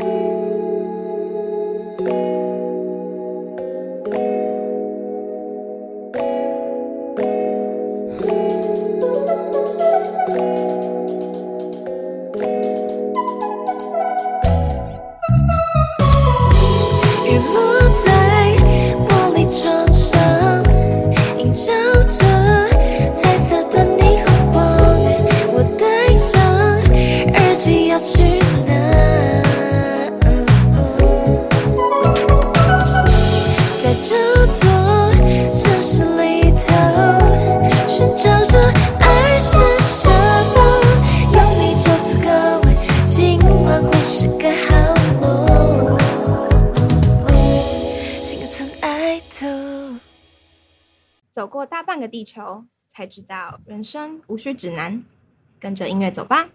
雨地球，才知道人生无需指南。跟着音乐走吧。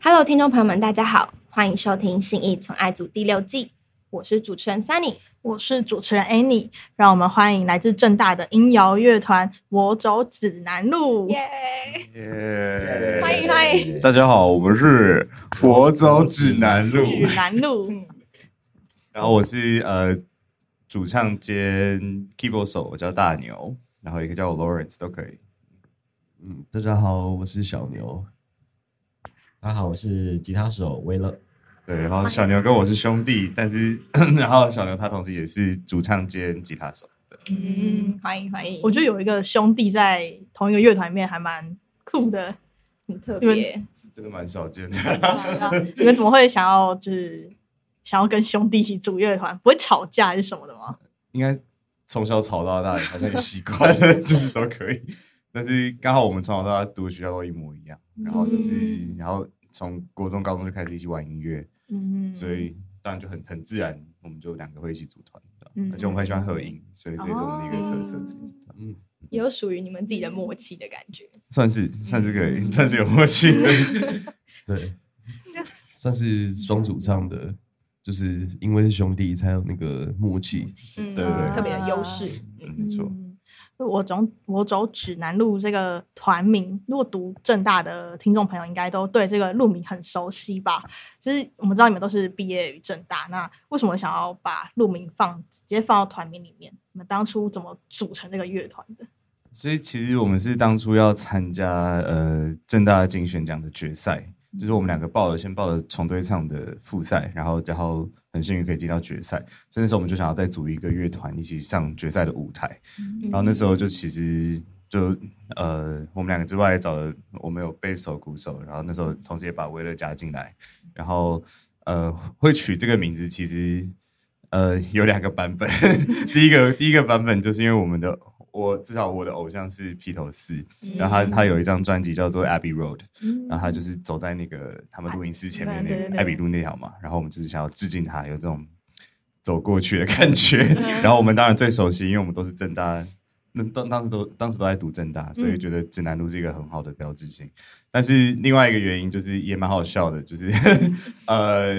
Hello，听众朋友们，大家好，欢迎收听《信义存爱组》第六季，我是主持人 Sunny。我是主持人 Annie，让我们欢迎来自正大的音摇乐团《我走指南路》。耶、耶欢迎欢迎。大家好，我们是我走指南路，指南路，然后我是呃主唱兼 keyboard 手，我叫大牛，然后也可以叫我 Lawrence 都可以。嗯，大家好，我是小牛。大家好，我是吉他手威乐。对，然后小牛跟我是兄弟，但是 然后小牛他同时也是主唱兼吉他手。对嗯，欢迎欢迎。我觉得有一个兄弟在同一个乐团里面还蛮酷的。很特别。是真的蛮少见的。你们怎么会想要就是想要跟兄弟一起组乐团？不会吵架还是什么的吗？应该从小吵到大，好像也习惯 了，就是都可以。但是刚好我们从小到大读的学校都一模一样，然后就是，嗯然后从国中、高中就开始一起玩音乐，嗯，所以当然就很很自然，我们就两个会一起组团。嗯而且我们很喜欢合音，所以这也是我们的一个特色之一。嗯，也有属于你们自己的默契的感觉。算是算是可以，算是有默契的。对，算是双主唱的，就是因为是兄弟才有那个默契。嗯，对对特别的优势。嗯，没错。嗯我走我走指南路这个团名，如果读正大的听众朋友应该都对这个路名很熟悉吧？就是我们知道你们都是毕业于正大，那为什么想要把路名放直接放到团名里面？你们当初怎么组成这个乐团的？所以其实我们是当初要参加呃正大金选奖的决赛，就是我们两个报了先报了重对唱的复赛，然后然后很幸运可以进到决赛，所以那时候我们就想要再组一个乐团一起上决赛的舞台，然后那时候就其实就呃我们两个之外找了我们有贝手鼓手，然后那时候同时也把威乐加进来，然后呃会取这个名字其实呃有两个版本，第一个第一个版本就是因为我们的。我至少我的偶像是披头士，然后他他有一张专辑叫做《Abbey Road》，然后他就是走在那个他们录音室前面那个艾比路那条嘛，然后我们就是想要致敬他，有这种走过去的感觉。然后我们当然最熟悉，因为我们都是正大，那当当时都当时都在读正大，所以觉得指南路是一个很好的标志性。但是另外一个原因就是也蛮好笑的，就是 呃，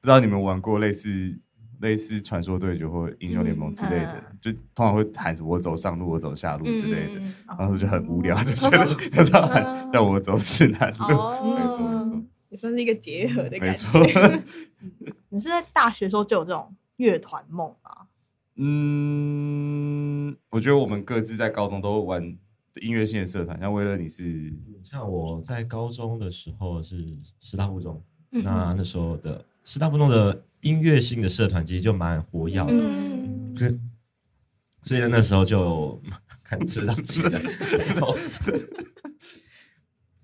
不知道你们玩过类似。类似传说对决或英雄联盟之类的，就通常会喊着“我走上路，我走下路”之类的，嗯当时就很无聊，就觉得 他说要喊 让我走指南路，哦 没错没错也算是一个结合的没感错觉。。你们是在大学的时候就有这种乐团梦吗？嗯，我觉得我们各自在高中都玩音乐性的社团，像威乐你是像我在高中的时候是师大附中，嗯那那时候的师大附中的音乐性的社团其实就蛮活跃的，嗯，所以所以那时候就看知道自己的，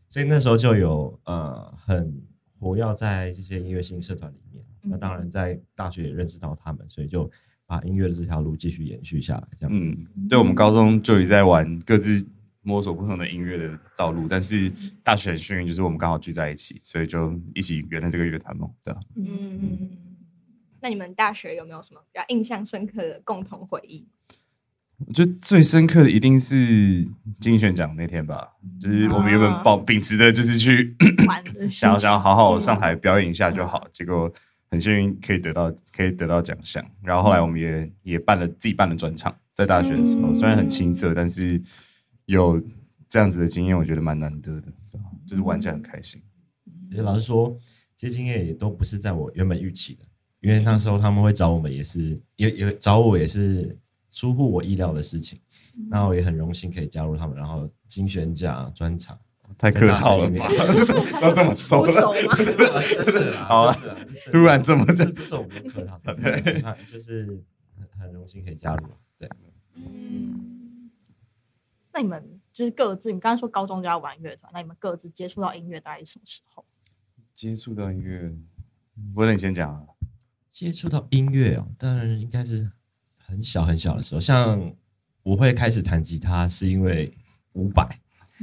所以那时候就有呃很活跃在这些音乐性社团里面。那当然在大学也认识到他们，所以就把音乐的这条路继续延续下来，这样子。嗯，对，我们高中就一直在玩各自摸索不同的音乐的道路，但是大学很幸运，就是我们刚好聚在一起，所以就一起圆了这个乐团梦，对啊。嗯，那你们大学有没有什么比较印象深刻的共同回忆？我觉得最深刻的一定是金选奖那天吧，就是我们原本抱秉持的就是去玩的想要想要好好上台表演一下就好，结果很幸运可以得到可以得到奖项。然后后来我们也也办了自己办的专场，在大学的时候，嗯虽然很青涩，但是有这样子的经验，我觉得蛮难得的，就是玩起来很开心。其实老实说，这些经验也都不是在我原本预期的，因为那时候他们会找我们，也是也也找我，也是出乎我意料的事情。那我也很荣幸可以加入他们，然后金选奖专场，太客套了吧？都这么熟了，吗？真的啦好啊突然这么讲这这种不客套，对，那就是很很荣幸可以加入，对。嗯，那你们就是各自，你刚刚说高中就要玩乐团，那你们各自接触到音乐大概是什么时候？接触到音乐，我等你先讲啊。接触到音乐哦，当然应该是很小很小的时候，像我会开始弹吉他，是因为伍佰。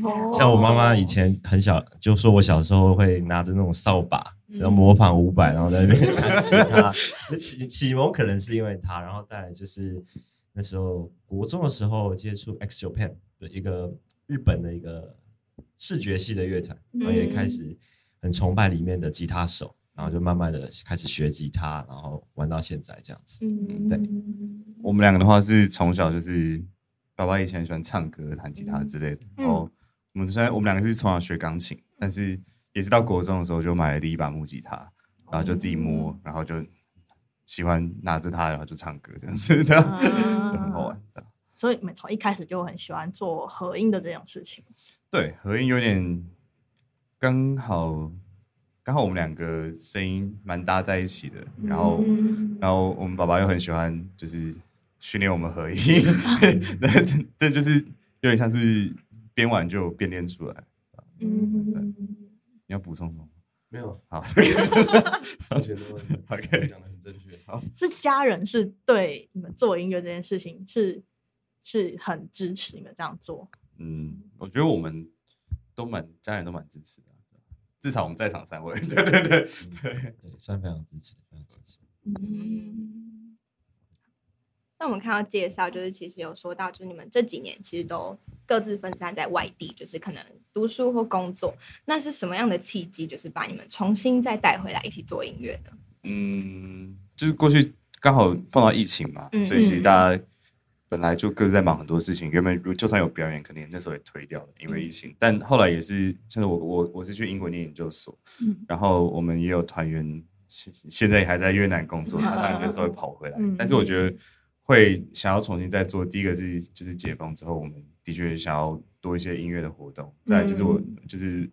哦像我妈妈以前很小就说，我小时候会拿着那种扫把，嗯然后模仿伍佰，然后在那边弹吉他。那启启蒙可能是因为他，然后再来就是那时候国中的时候接触 X Japan 的一个日本的一个视觉系的乐团，然后也开始很崇拜里面的吉他手，然后就慢慢的开始学吉他，然后玩到现在这样子。嗯，对我们两个的话是从小就是爸爸以前喜欢唱歌、弹吉他之类的，然后我们虽然我们两个是从小学钢琴，但是也是到国中的时候就买了第一把木吉他，然后就自己摸，然后就喜欢拿着它，然后就唱歌这样子，这样就很好玩的。所以你们从一开始就很喜欢做合音的这种事情。对，合音有点刚好，刚好我们两个声音蛮搭在一起的，然后，嗯。然后我们爸爸又很喜欢，就是训练我们合音，那这这就是有点像是边玩就边练出来。嗯，你要补充什么？没有，好。我觉得 OK 讲的很正确。好，是家人是对你们做音乐这件事情是是很支持你们这样做。嗯，我觉得我们都蛮家人都蛮支持的，至少我们在场三位，对对对对。对，算非常支持，非常支持。嗯，那我们看到介绍，就是其实有说到，就是你们这几年其实都各自分散在外地，就是可能读书或工作。那是什么样的契机，就是把你们重新再带回来一起做音乐的？嗯，就是过去刚好碰到疫情嘛，嗯所以其实大家本来就各自在忙很多事情。原本如就算有表演，可能那时候也推掉了，因为疫情。但后来也是，像是我我我是去英国念研究所，嗯然后我们也有团员现现在还在越南工作，他当然那时候会跑回来。嗯但是我觉得会想要重新再做，第一个是就是解封之后，我们的确想要多一些音乐的活动。再就是我就是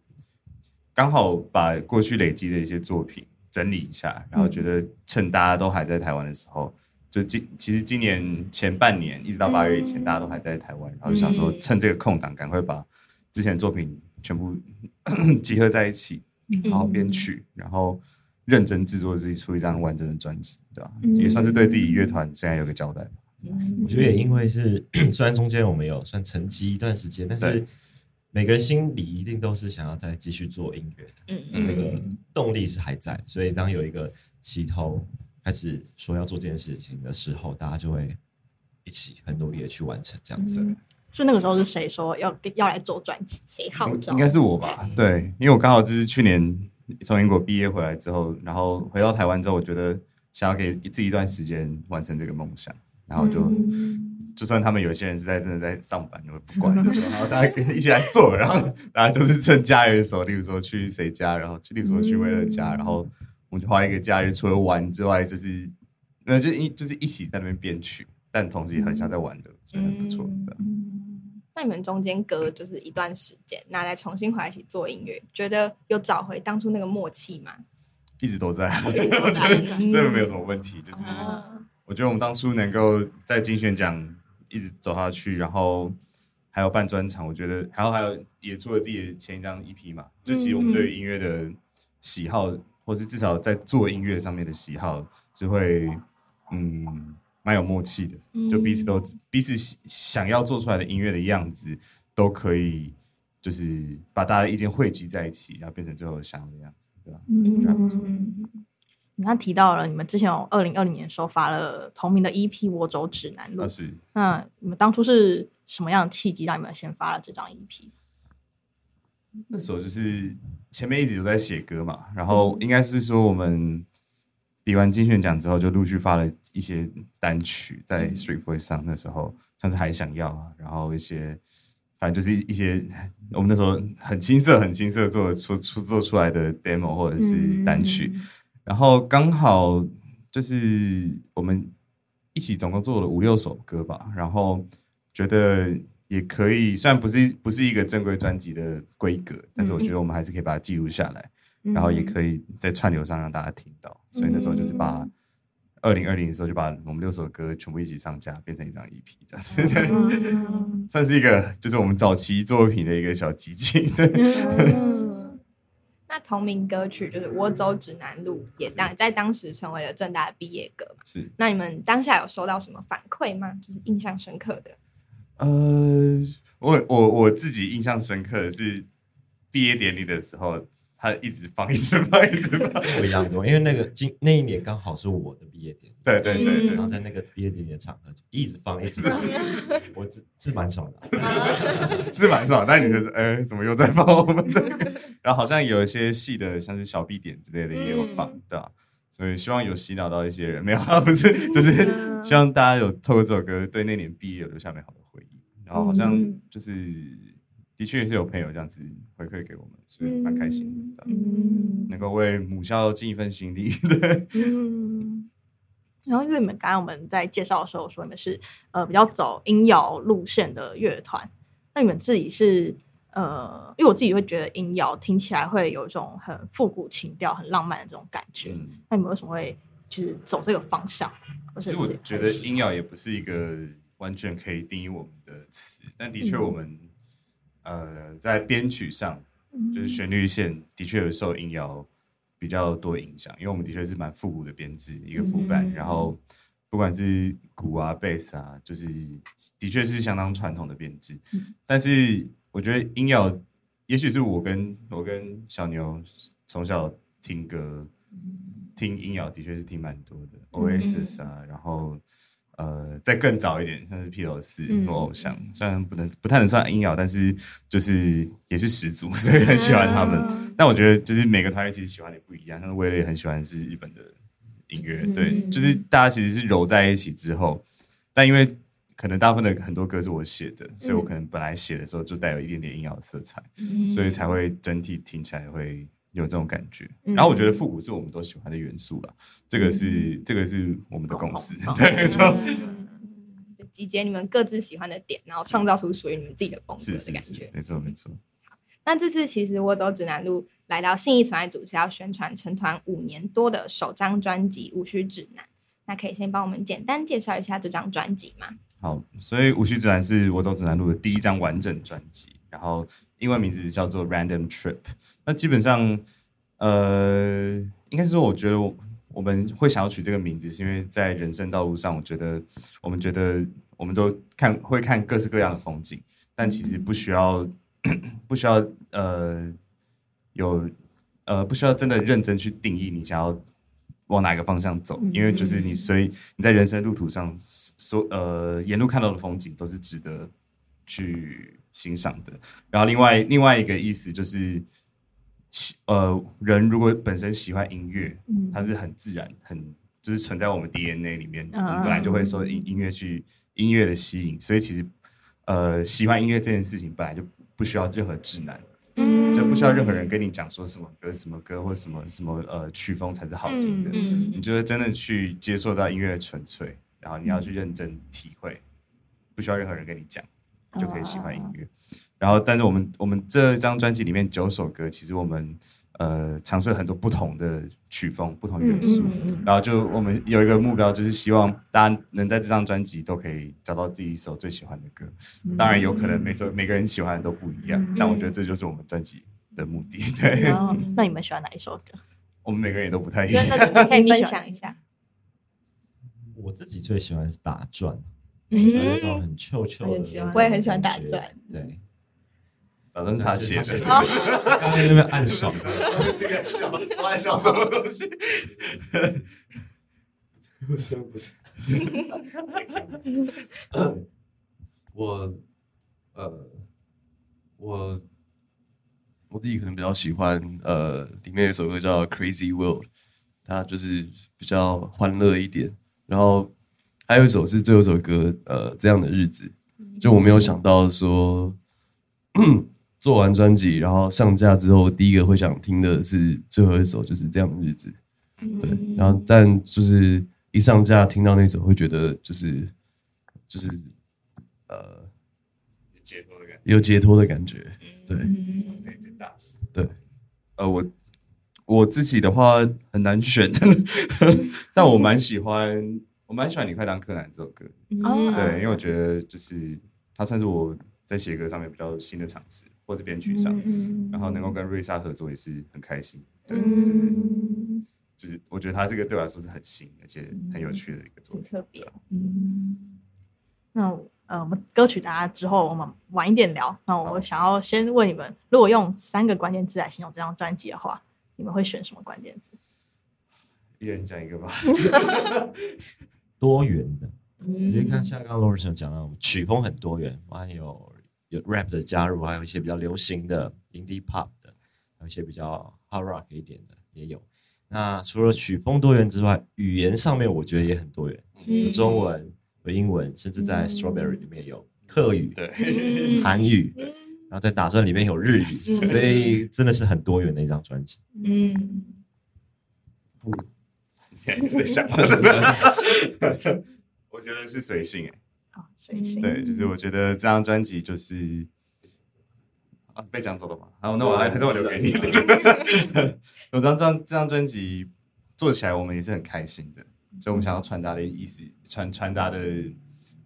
刚好把过去累积的一些作品整理一下，然后觉得趁大家都还在台湾的时候，就今其实今年前半年一直到八月以前，大家都还在台湾，然后就想说趁这个空档，赶快把之前的作品全部 集合在一起，然后编曲，然后认真制作自己出一张完整的专辑，对吧？也算是对自己乐团现在有个交代吧。我觉得也因为是，虽然中间我们有算沉寂一段时间，但是每个人心里一定都是想要再继续做音乐的，嗯那个动力是还在。所以当有一个起头开始说要做这件事情的时候，大家就会一起很努力的去完成这样子。嗯就那个时候是谁说要要来做专辑？谁号召？应该是我吧？对，因为我刚好就是去年从英国毕业回来之后，然后回到台湾之后，我觉得想要给自己一段时间完成这个梦想，然后就、嗯就算他们有些人是在真的在上班，我也不管，就说然后大家一起来做，然后大家就是趁假日的时候，例如说去谁家，然后去，例如说去为了家，然后我们就花一个假日，除了玩之外，就是那就一就是一起在那边编曲，但同时也很像在玩的，所以很不错的。那你们中间隔就是一段时间，那再重新回来一起做音乐，觉得有找回当初那个默契吗？一直都在，一直都在嗯 这个没有什么问题，就是。啊，我觉得我们当初能够在金选奖一直走下去，然后还有办专场，我觉得，然后还有也出了自己的前一张 EP 嘛，就其实我们对于音乐的喜好，或是至少在做音乐上面的喜好，是会嗯蛮有默契的，就彼此都彼此想要做出来的音乐的样子，都可以就是把大家的意见汇集在一起，然后变成最后想要的样子，对吧？嗯，你刚提到了你们之前有二零二零年时候发了同名的 EP《我走指南路那》，是那你们当初是什么样的契机让你们先发了这张 E EP？那时候就是前面一直都在写歌嘛，然后应该是说我们比完金选奖之后，就陆续发了一些单曲在 Street Voice 上。那时候像是还想要啊，然后一些反正就是一一些我们那时候很青涩、很青涩做出出做出来的 demo 或者是单曲，然后刚好就是我们一起总共做了五六首歌吧，然后觉得也可以，虽然不是不是一个正规专辑的规格，但是我觉得我们还是可以把它记录下来，然后也可以在串流上让大家听到，所以那时候就是把。二零二零的时候就把我们六首歌全部一起上架，变成一张 EP，这样子，嗯 算是一个就是我们早期作品的一个小集锦。对，嗯那同名歌曲就是《我走指南路》，也当在当时成为了正大的毕业歌嘛。是那你们当下有收到什么反馈吗？就是印象深刻的？呃，我我我自己印象深刻的是毕业典礼的时候，他一直放，一直放，一直放。不一样多，因为那个今那一年刚好是我的毕业典礼，对对对对然后在那个毕业典礼的场合就一直放，一直放，我是是蛮爽的 啊。是蛮爽，但你就是哎、怎么又在放我们的？然后好像有一些戏的，像是小 B 点之类的也有放，对吧、所以希望有洗脑到一些人，没有啊，不是，就是希望大家有透过这首歌对那年毕业有留下美好的回忆。然后好像就是的确是有朋友这样子回馈给我们，所以蛮开心的，嗯能够为母校尽一份心力。对，嗯，然后因为你们刚刚我们在介绍的时候说你们是呃比较走音摇路线的乐团，那你们自己是呃，因为我自己会觉得音摇听起来会有一种很复古情调、很浪漫的这种感觉。嗯，那你们为什么会就是走这个方向？其实我觉得音摇也不是一个完全可以定义我们的词，但的确我们、呃在编曲上，就是旋律线的确有受音摇比较多影响，因为我们的确是蛮复古的编制，一个副伴，然后不管是鼓啊、贝斯啊，就是的确是相当传统的编制，但是我觉得音摇，也许是我跟我跟小牛从小听歌。听音摇的确是听蛮多的，Oasis 啊，然后呃，再更早一点，像是披头士、或偶像，虽然不能不太能算音摇，但是就是也是十足，所以很喜欢他们。嗯但我觉得就是每个团员其实喜欢的不一样，像是威廉很喜欢是日本的音乐，对，嗯就是大家其实是揉在一起之后，但因为可能大部分的很多歌是我写的，所以我可能本来写的时候就带有一点点硬摇的色彩。嗯所以才会整体听起来会有这种感觉。嗯然后我觉得复古是我们都喜欢的元素了，这个是这个是我们的共识对，集结你们各自喜欢的点，然后创造出属于你们自己的风格的感觉，。没错没错。那这次其实我走指南路来到信义存爱组是要宣传成团五年多的首张专辑《无需指南》。那可以先帮我们简单介绍一下这张专辑吗？好，所以《无需指南》是我走指南路的第一张完整专辑，然后英文名字叫做《Random Trip》。那基本上，呃，应该是说，我觉得我我们会想要取这个名字，是因为在人生道路上，我觉得我们觉得我们都看会看各式各样的风景，但其实不需要 不需要呃有呃不需要真的认真去定义你想要往哪个方向走，因为就是你随你在人生路途上所呃沿路看到的风景都是值得去欣赏的。然后另外另外一个意思就是，喜呃人如果本身喜欢音乐，它是很自然很就是存在我们 DNA 里面，我嗯们本来就会受音音乐去音乐的吸引，所以其实呃喜欢音乐这件事情本来就不需要任何指南。嗯就不需要任何人跟你讲说什么歌、什么歌或什么什么呃曲风才是好听的。嗯你就会真的去接受到音乐的纯粹，然后你要去认真体会，不需要任何人跟你讲，就可以喜欢音乐。然后，但是我们我们这张专辑里面九首歌，其实我们呃尝试了很多不同的曲风、不同元素。嗯然后就我们有一个目标，就是希望大家能在这张专辑都可以找到自己一首最喜欢的歌。当然有可能每首每个人喜欢的都不一样，但我觉得这就是我们专辑的目的。对，那你们喜欢哪一首歌？我们每个人也都不太一样。可以分享 一下。我自己最喜欢是打转，嗯有一种很臭臭的我也很喜欢打转。对，反正是他写的。刚刚在那边暗爽的，这个笑，我在笑什么东西？不是不是，我呃我我自己可能比较喜欢呃里面有一首歌叫《Crazy World》，它就是比较欢乐一点。然后还有一首是最后一首歌呃这样的日子，就我没有想到说 做完专辑，然后上架之后，第一个会想听的是最后一首，就是这样的日子。对，然后但就是一上架听到那首，会觉得就是就是呃解脱的感觉。有解脱的感觉。对，那件大事。对，呃，我我自己的话很难选，但我蛮喜欢，我蛮喜欢《你快当柯南》这首歌。哦对，因为我觉得就是它算是我在写歌上面比较新的尝试，或是编曲上，嗯然后能够跟瑞莎合作也是很开心。对，嗯，就是我觉得他这个对我来说是很新而且很有趣的一个作品。很特别。嗯，那呃，我们歌曲大家之后我们晚一点聊。那我想要先问你们，如果用三个关键字来形容这张专辑的话，你们会选什么关键字？一人讲一个吧。多元的。因为看像刚刚 Lawrence 有讲到，曲风很多元，还有有 rap 的加入，还有一些比较流行的 indie pop 的，还有一些比较 hard rock 一点的也有。那除了曲风多元之外，语言上面我觉得也很多元，有中文、有英文，甚至在 Strawberry 里面有客语、对，韩语，然后在打算里面有日语，所以真的是很多元的一张专辑。嗯，你在想？我觉得是随性哎、啊，随性。对，就是我觉得这张专辑就是啊被讲走了嘛，好，那我还还是我留给你。我张这张这张专辑做起来，我们也是很开心的，所以我们想要传达的意思，传传达的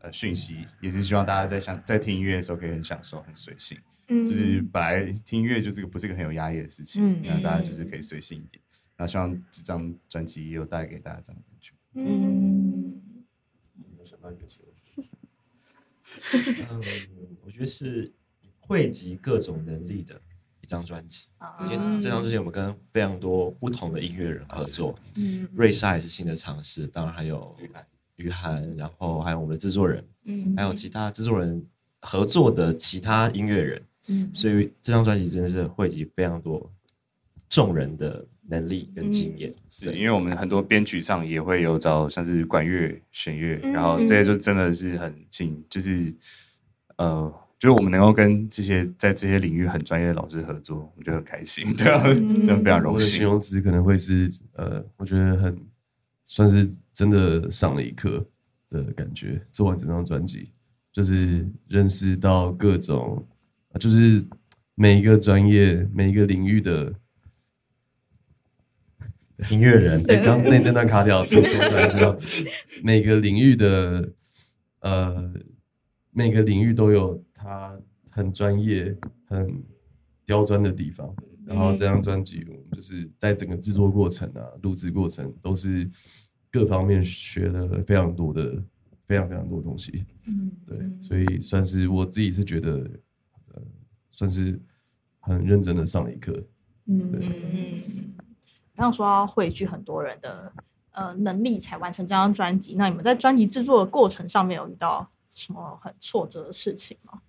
呃讯息，也是希望大家在想在听音乐的时候可以很享受、很随性。嗯就是本来听音乐就是个不是个很有压力的事情，嗯那大家就是可以随性一点。然后希望这张专辑也有带给大家这样的感觉。嗯嗯，我觉得是汇集各种能力的一张专辑。因为啊这张专辑我们跟非常多不同的音乐人合作，嗯瑞莎也是新的尝试，当然还有于涵，然后还有我们的制作人，嗯还有其他制作人合作的其他音乐人，嗯所以这张专辑真的是汇集非常多众人的能力跟经验。是因为我们很多编曲上也会有找像是管乐、弦乐，嗯然后这些就真的是很近，就是呃，就是我们能够跟这些在这些领域很专业的老师合作，我觉得很开心，对啊，非常荣幸形。容词可能会是呃，我觉得很算是真的上了一课的感觉。做完整张专辑，就是认识到各种，呃就是每一个专业、每一个领域的。音乐人，对，刚那那段卡掉，听说才知道，每个领域的呃，每个领域都有他很专业、很刁钻的地方。然后这张专辑，我们就是在整个制作过程啊、录制过程，都是各方面学了非常多的、非常非常多东西。嗯对，所以算是我自己是觉得，呃，算是很认真的上了一课。嗯对嗯刚刚说要汇聚很多人的呃能力才完成这张专辑，那你们在专辑制作的过程上面有遇到什么很挫折的事情吗？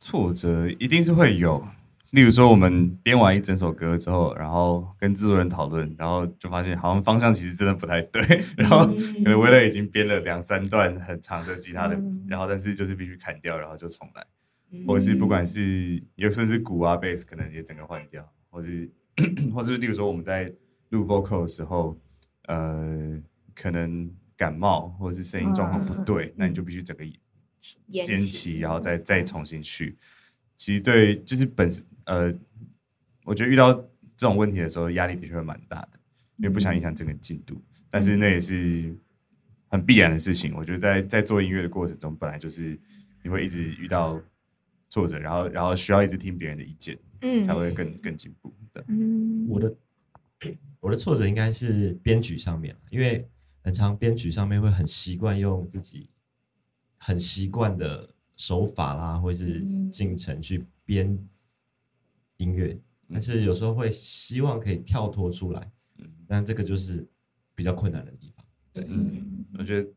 挫折一定是会有，例如说我们编完一整首歌之后，然后跟制作人讨论，然后就发现好像方向其实真的不太对，然后可能威勒已经编了两三段很长的吉他的，嗯。然后但是就是必须砍掉，然后就重来。嗯。或者是不管是有甚至鼓啊、贝斯，可能也整个换掉，或是 或是例如说我们在录 vocal 的时候，呃，可能感冒或者是声音状况不对，嗯那你就必须整个延间期，然后再再重新去。其实对，就是本身呃，我觉得遇到这种问题的时候，压力的确会蛮大的，因为不想影响整个进度。但是那也是很必然的事情。我觉得在在做音乐的过程中，本来就是你会一直遇到挫折，然后然后需要一直听别人的意见，嗯。才会更更进步的。嗯。我的我的挫折应该是编曲上面，因为很常编曲上面会很习惯用自己很习惯的手法啦，或者是进程去编音乐，但是有时候会希望可以跳脱出来，但这个就是比较困难的地方。对，嗯我觉得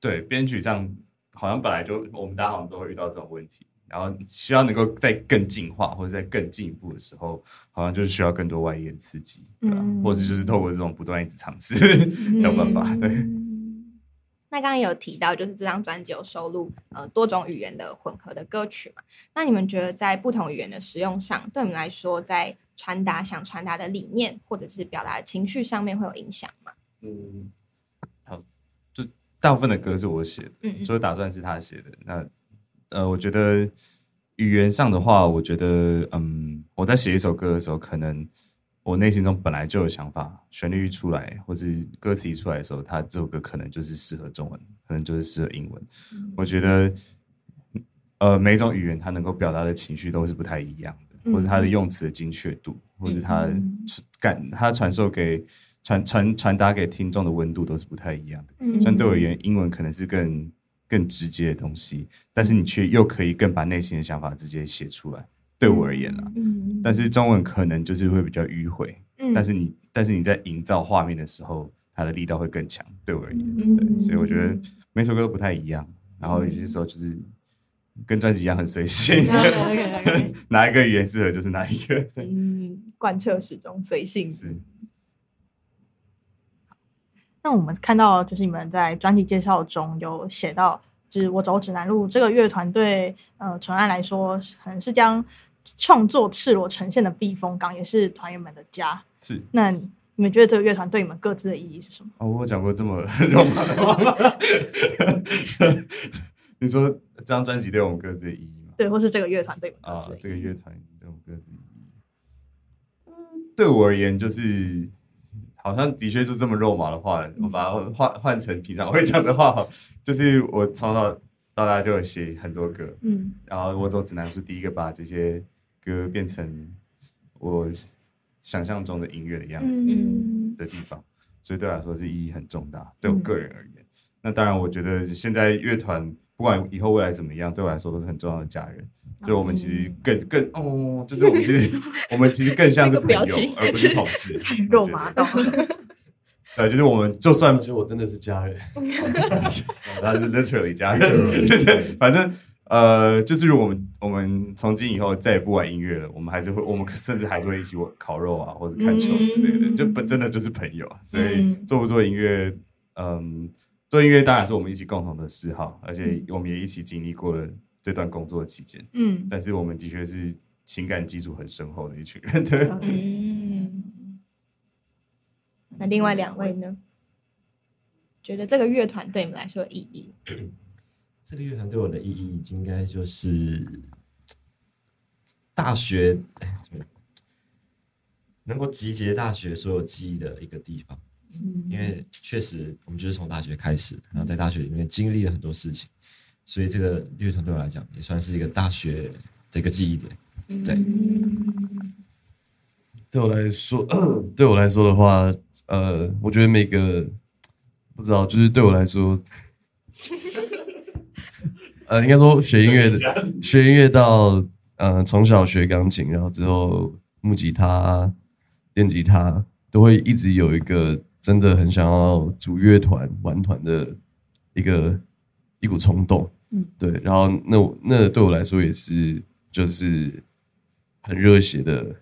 对编曲上好像本来就我们大家好像都会遇到这种问题，然后需要能够再更进化或者在更进一步的时候，好像就是需要更多外延刺激，对吧？嗯或者就是透过这种不断一直尝试，没有办法。对，嗯 那刚刚有提到，就是这张专辑有收录呃多种语言的混合的歌曲嘛？那你们觉得在不同语言的使用上，对你们来说，在传达想传达的理念或者是表达的情绪上面会有影响吗？嗯，好，就大部分的歌是我写的，嗯嗯所以打算是他写的。那呃，我觉得语言上的话，我觉得嗯，我在写一首歌的时候，可能我内心中本来就有想法，旋律一出来，或是歌词一出来的时候，它这首歌可能就是适合中文，可能就是适合英文。我觉得呃，每一种语言它能够表达的情绪都是不太一样的，或者它的用词的精确度，或者它感它传授给传传传达给听众的温度都是不太一样的。嗯相对而言，英文可能是更更直接的东西，但是你却又可以更把内心的想法直接写出来。对我而言啦，嗯但是中文可能就是会比较迂回，嗯但是你但是你在营造画面的时候，它的力道会更强。对我而言，嗯对，所以我觉得每首歌都不太一样，然后有些时候就是跟专辑一样很随性 哪一个语言适合就是哪一个。对，嗯，贯彻始终，随性是。那我们看到，就是你们在专辑介绍中有写到，就是我走指南路这个乐团对呃纯爱来说，可能是将创作赤裸呈现的避风港，也是团员们的家。是那你们觉得这个乐团对你们各自的意义是什么？哦，我有讲过这么肉麻的话吗？你说这张专辑对我们各自的意义吗？对，或是这个乐团对你们啊各自的，意义？这个乐团对我们各自的意义。嗯，对我而言，就是好像的确是这么肉麻的话，我把它换换成平常会讲的话，就是我从小到大就有写很多歌，嗯。然后我走指南是第一个把这些歌变成我想象中的音乐的样子嗯。的地方，所以对我来说是意义很重大。对我个人而言，那当然，我觉得现在乐团不管以后未来怎么样，对我来说都是很重要的家人。所以我们其实更更哦，就是我们其实 我们其实更像是朋友而不是同事。太肉麻到了。对，就是我们就算其实我真的是家人，他是 literally 家人，对，反正呃，就是如果我们我们从今以后再也不玩音乐了，我们还是会，我们甚至还是会一起玩烤肉啊，或者看球之类的，嗯就不真的就是朋友啊。所以嗯做不做音乐，嗯，做音乐当然是我们一起共同的嗜好，而且我们也一起经历过了这段工作期间，嗯，但是我们的确是情感基础很深厚的一群人，对。嗯，那另外两位呢？觉得这个乐团对你们来说有意义？这个乐团对我的意义，应该就是大学能够集结大学所有记忆的一个地方。因为确实我们就是从大学开始，然后在大学里面经历了很多事情，所以这个乐团对我来讲也算是一个大学的一个记忆点。对对我来说，对我来说的话，呃，我觉得每个不知道，就是对我来说，呃，应该说学音乐的，学音乐到呃从小学钢琴，然后之后木吉他、电吉他，都会一直有一个真的很想要组乐团、玩团的一个一股冲动。嗯，对，然后那我那对我来说也是就是很热血的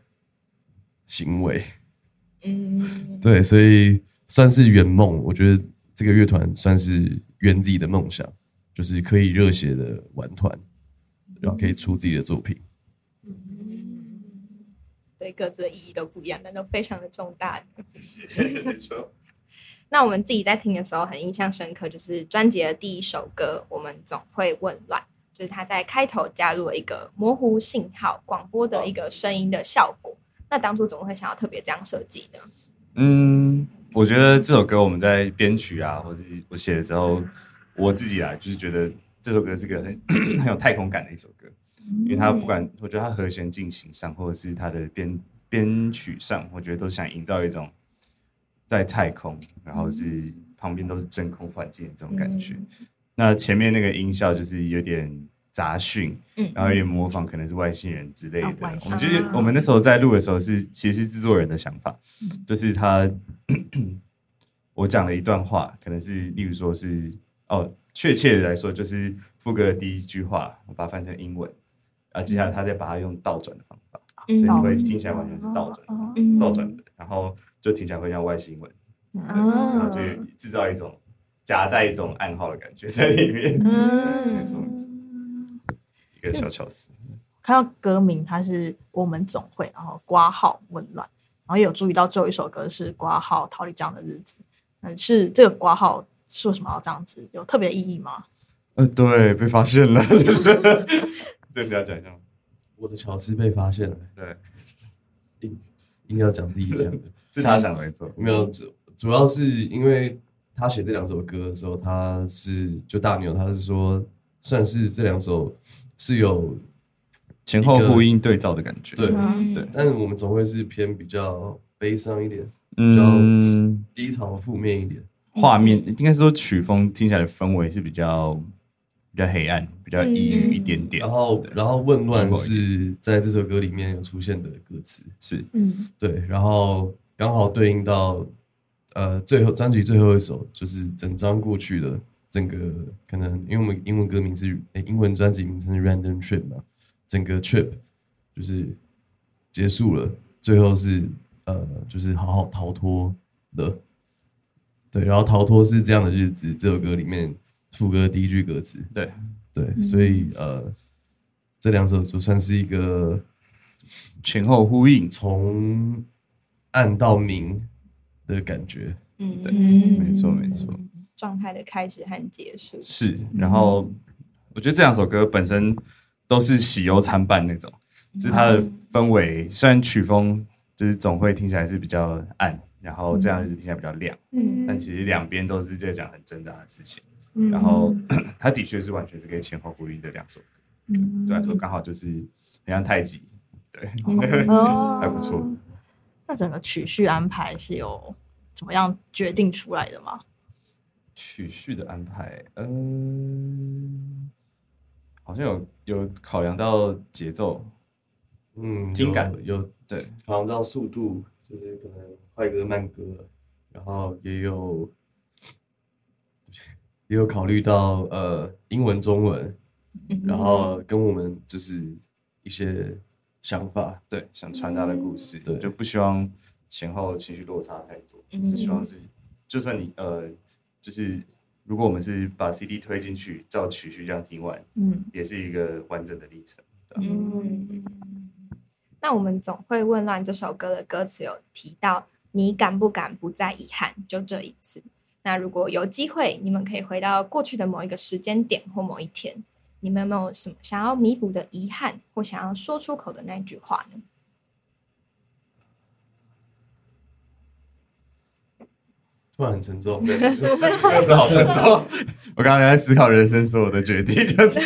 行为。嗯，对，所以算是圆梦。我觉得这个乐团算是圆自己的梦想，就是可以热血的玩团，然后可以出自己的作品。对，各自的意义都不一样，但都非常的重大。那我们自己在听的时候很印象深刻，就是专辑的第一首歌《我们总会混乱》，就是他在开头加入了一个模糊信号广播的一个声音的效果。那当初怎么会想要特别这样设计呢？嗯，我觉得这首歌我们在编曲啊，或者是我写的时候，我自己啊，就是觉得这首歌是个很 很有太空感的一首歌，因为他不管我觉得他和弦进行上，或者是他的编编曲上，我觉得都想营造一种在太空，然后是旁边都是真空环境的这种感觉。那前面那个音效就是有点杂讯，嗯然后有点模仿可能是外星人之类的。啊我们就是我们那时候在录的时候是其实是制作人的想法，就是他我讲了一段话，可能是例如说是哦，确切的来说就是副歌的第一句话，我把它翻成英文，啊，接下来他再把它用倒转的方法，所以你会听起来完全是倒转倒转的，然后就听起来会像外星文，嗯然后就制造一种夹带一种暗号的感觉在里面，嗯一个小巧思。看到歌名，它是我们总会，然后挂号混乱，然后也有注意到最后一首歌是挂号逃离这样的日子。嗯，是这个挂号是为什么要这样子？有特别意义吗？呃，对，被发现了，这是要讲一下吗？我的巧思被发现了，对，硬硬要讲自己讲的，是他想的没错，没有主主要是因为他写这两首歌的时候，他是就大牛，他是说算是这两首是有前后呼应对照的感觉。对嗯对，但是我们总会是偏比较悲伤一点，比较，低潮负面一点。画面应该是说曲风听起来的氛围是比较比较黑暗，比较抑郁一点点。然后然后混乱是在这首歌里面有出现的歌词，是。嗯。对，然后刚好对应到呃最后专辑最后一首，就是整张过去的整个可能，因为我们英文歌名是诶英文专辑名称是 Random Trip 嘛，整个 trip 就是结束了，最后是呃就是好好逃脱了，对，然后逃脱是这样的日子，这首歌里面副歌第一句歌词，对，对，所以呃这两首就算是一个。前后呼应，从暗到明的感觉。嗯对没错没错，状态的开始和结束。是。然后我觉得这两首歌本身都是喜忧参半那种，就是它的氛围，虽然曲风就是总会听起来是比较暗，然后这样就是听起来比较亮，嗯但其实两边都是在讲很挣扎的事情。嗯然后 它的确是完全是可以前后呼应的两首歌，嗯对我来说刚好就是很像太极，对，哦还不错。那整个曲序安排是有怎么样决定出来的吗？曲序的安排，嗯、好像有有考量到节奏，嗯，听感有有对，考量到速度，就是可能快歌慢歌，然后也有也有考虑到呃英文中文，然后跟我们就是一些想法，对，想传达的故事，对。就不希望前后情绪落差太多，嗯就希望是，就算你呃，就是如果我们是把 CD 推进去，照曲序这样听完，嗯。也是一个完整的历程。嗯，那我们总会问乱这首歌的歌词有提到，你敢不敢不再遗憾，就这一次。那如果有机会，你们可以回到过去的某一个时间点或某一天，你们有没有什么想要弥补的遗憾，或想要说出口的那句话呢？突然很沉重。这个 真的好沉重。我刚刚在思考人生所有的决定，就是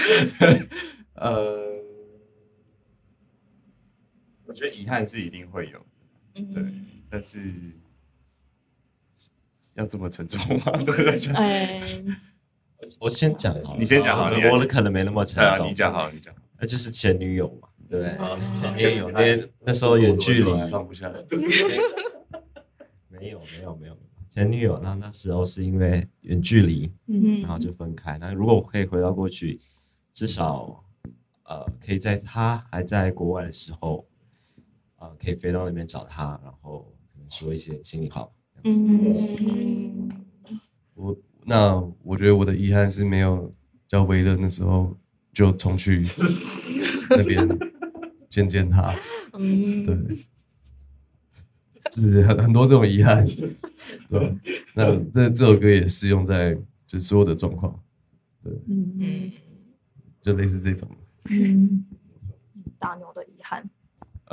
呃，我觉得遗憾是一定会有，对，嗯但是要这么沉重吗？对不对？哎，我先讲，你先讲好我的我的可能没那么沉重。你讲好，你讲好。那就是前女友嘛，对不对？前女友那那时候远距离，我放不下来。没有没有没有前女友，那那时候是因为远距离，嗯然后就分开。那如果我可以回到过去，至少呃，可以在他还在国外的时候，呃，可以飞到那边找他，然后可能说一些心里话。嗯。我那我觉得我的遗憾是没有叫维乐那时候就冲去那边见见他，嗯对，就是很很多这种遗憾，对。吧，那这这首歌也适用在就是所有的状况，嗯嗯。就类似这种。嗯，大牛的遗憾，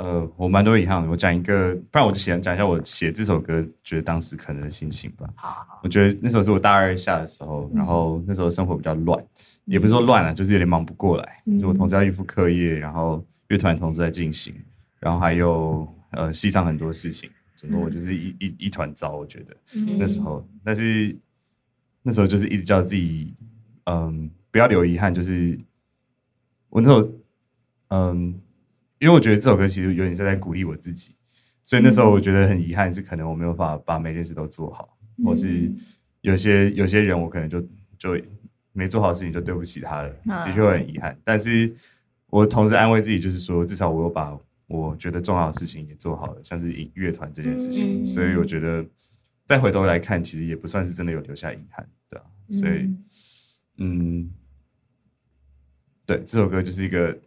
呃，我蛮多遗憾的。我讲一个，不然我就写讲一下我写这首歌，觉得当时可能的心情吧。好我觉得那时候是我大二下的时候，然后那时候生活比较乱，也不是说乱了，就是有点忙不过来。嗯就是我同时要应付课业，然后乐团同时在进行，然后还有呃系上很多事情，整个我就是一一一团糟。我觉得那时候，但是那时候就是一直叫自己，嗯，不要留遗憾。就是我那时候，嗯，因为我觉得这首歌其实有点是在鼓励我自己，所以那时候我觉得很遗憾，是可能我没有办法把每件事都做好，或是有些有些人我可能就就没做好事情就对不起他了，啊。的确会很遗憾。但是我同时安慰自己，就是说至少我有把我觉得重要的事情也做好了，像是音乐团这件事情，嗯。所以我觉得再回头来看，其实也不算是真的有留下遗憾，对啊，所以嗯，对，这首歌就是一个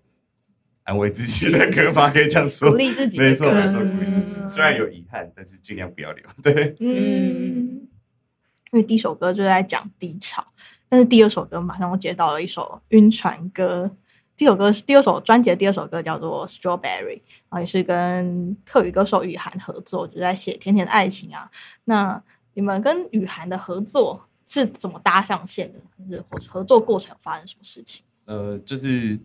安慰自己的歌吧，可以这样说，鼓励自己的没错歌没错，鼓励自己。虽然有遗憾，但是尽量不要留。对，嗯，因为第一首歌就是在讲低潮，但是第二首歌马上我接到了一首晕船歌。第一首歌是第二首专辑的第二首歌叫做《Strawberry》，然后也是跟客语歌手雨涵合作，就是在写甜甜的爱情啊。那你们跟雨涵的合作是怎么搭上线的？就是合合作过程发生什么事情？呃，就是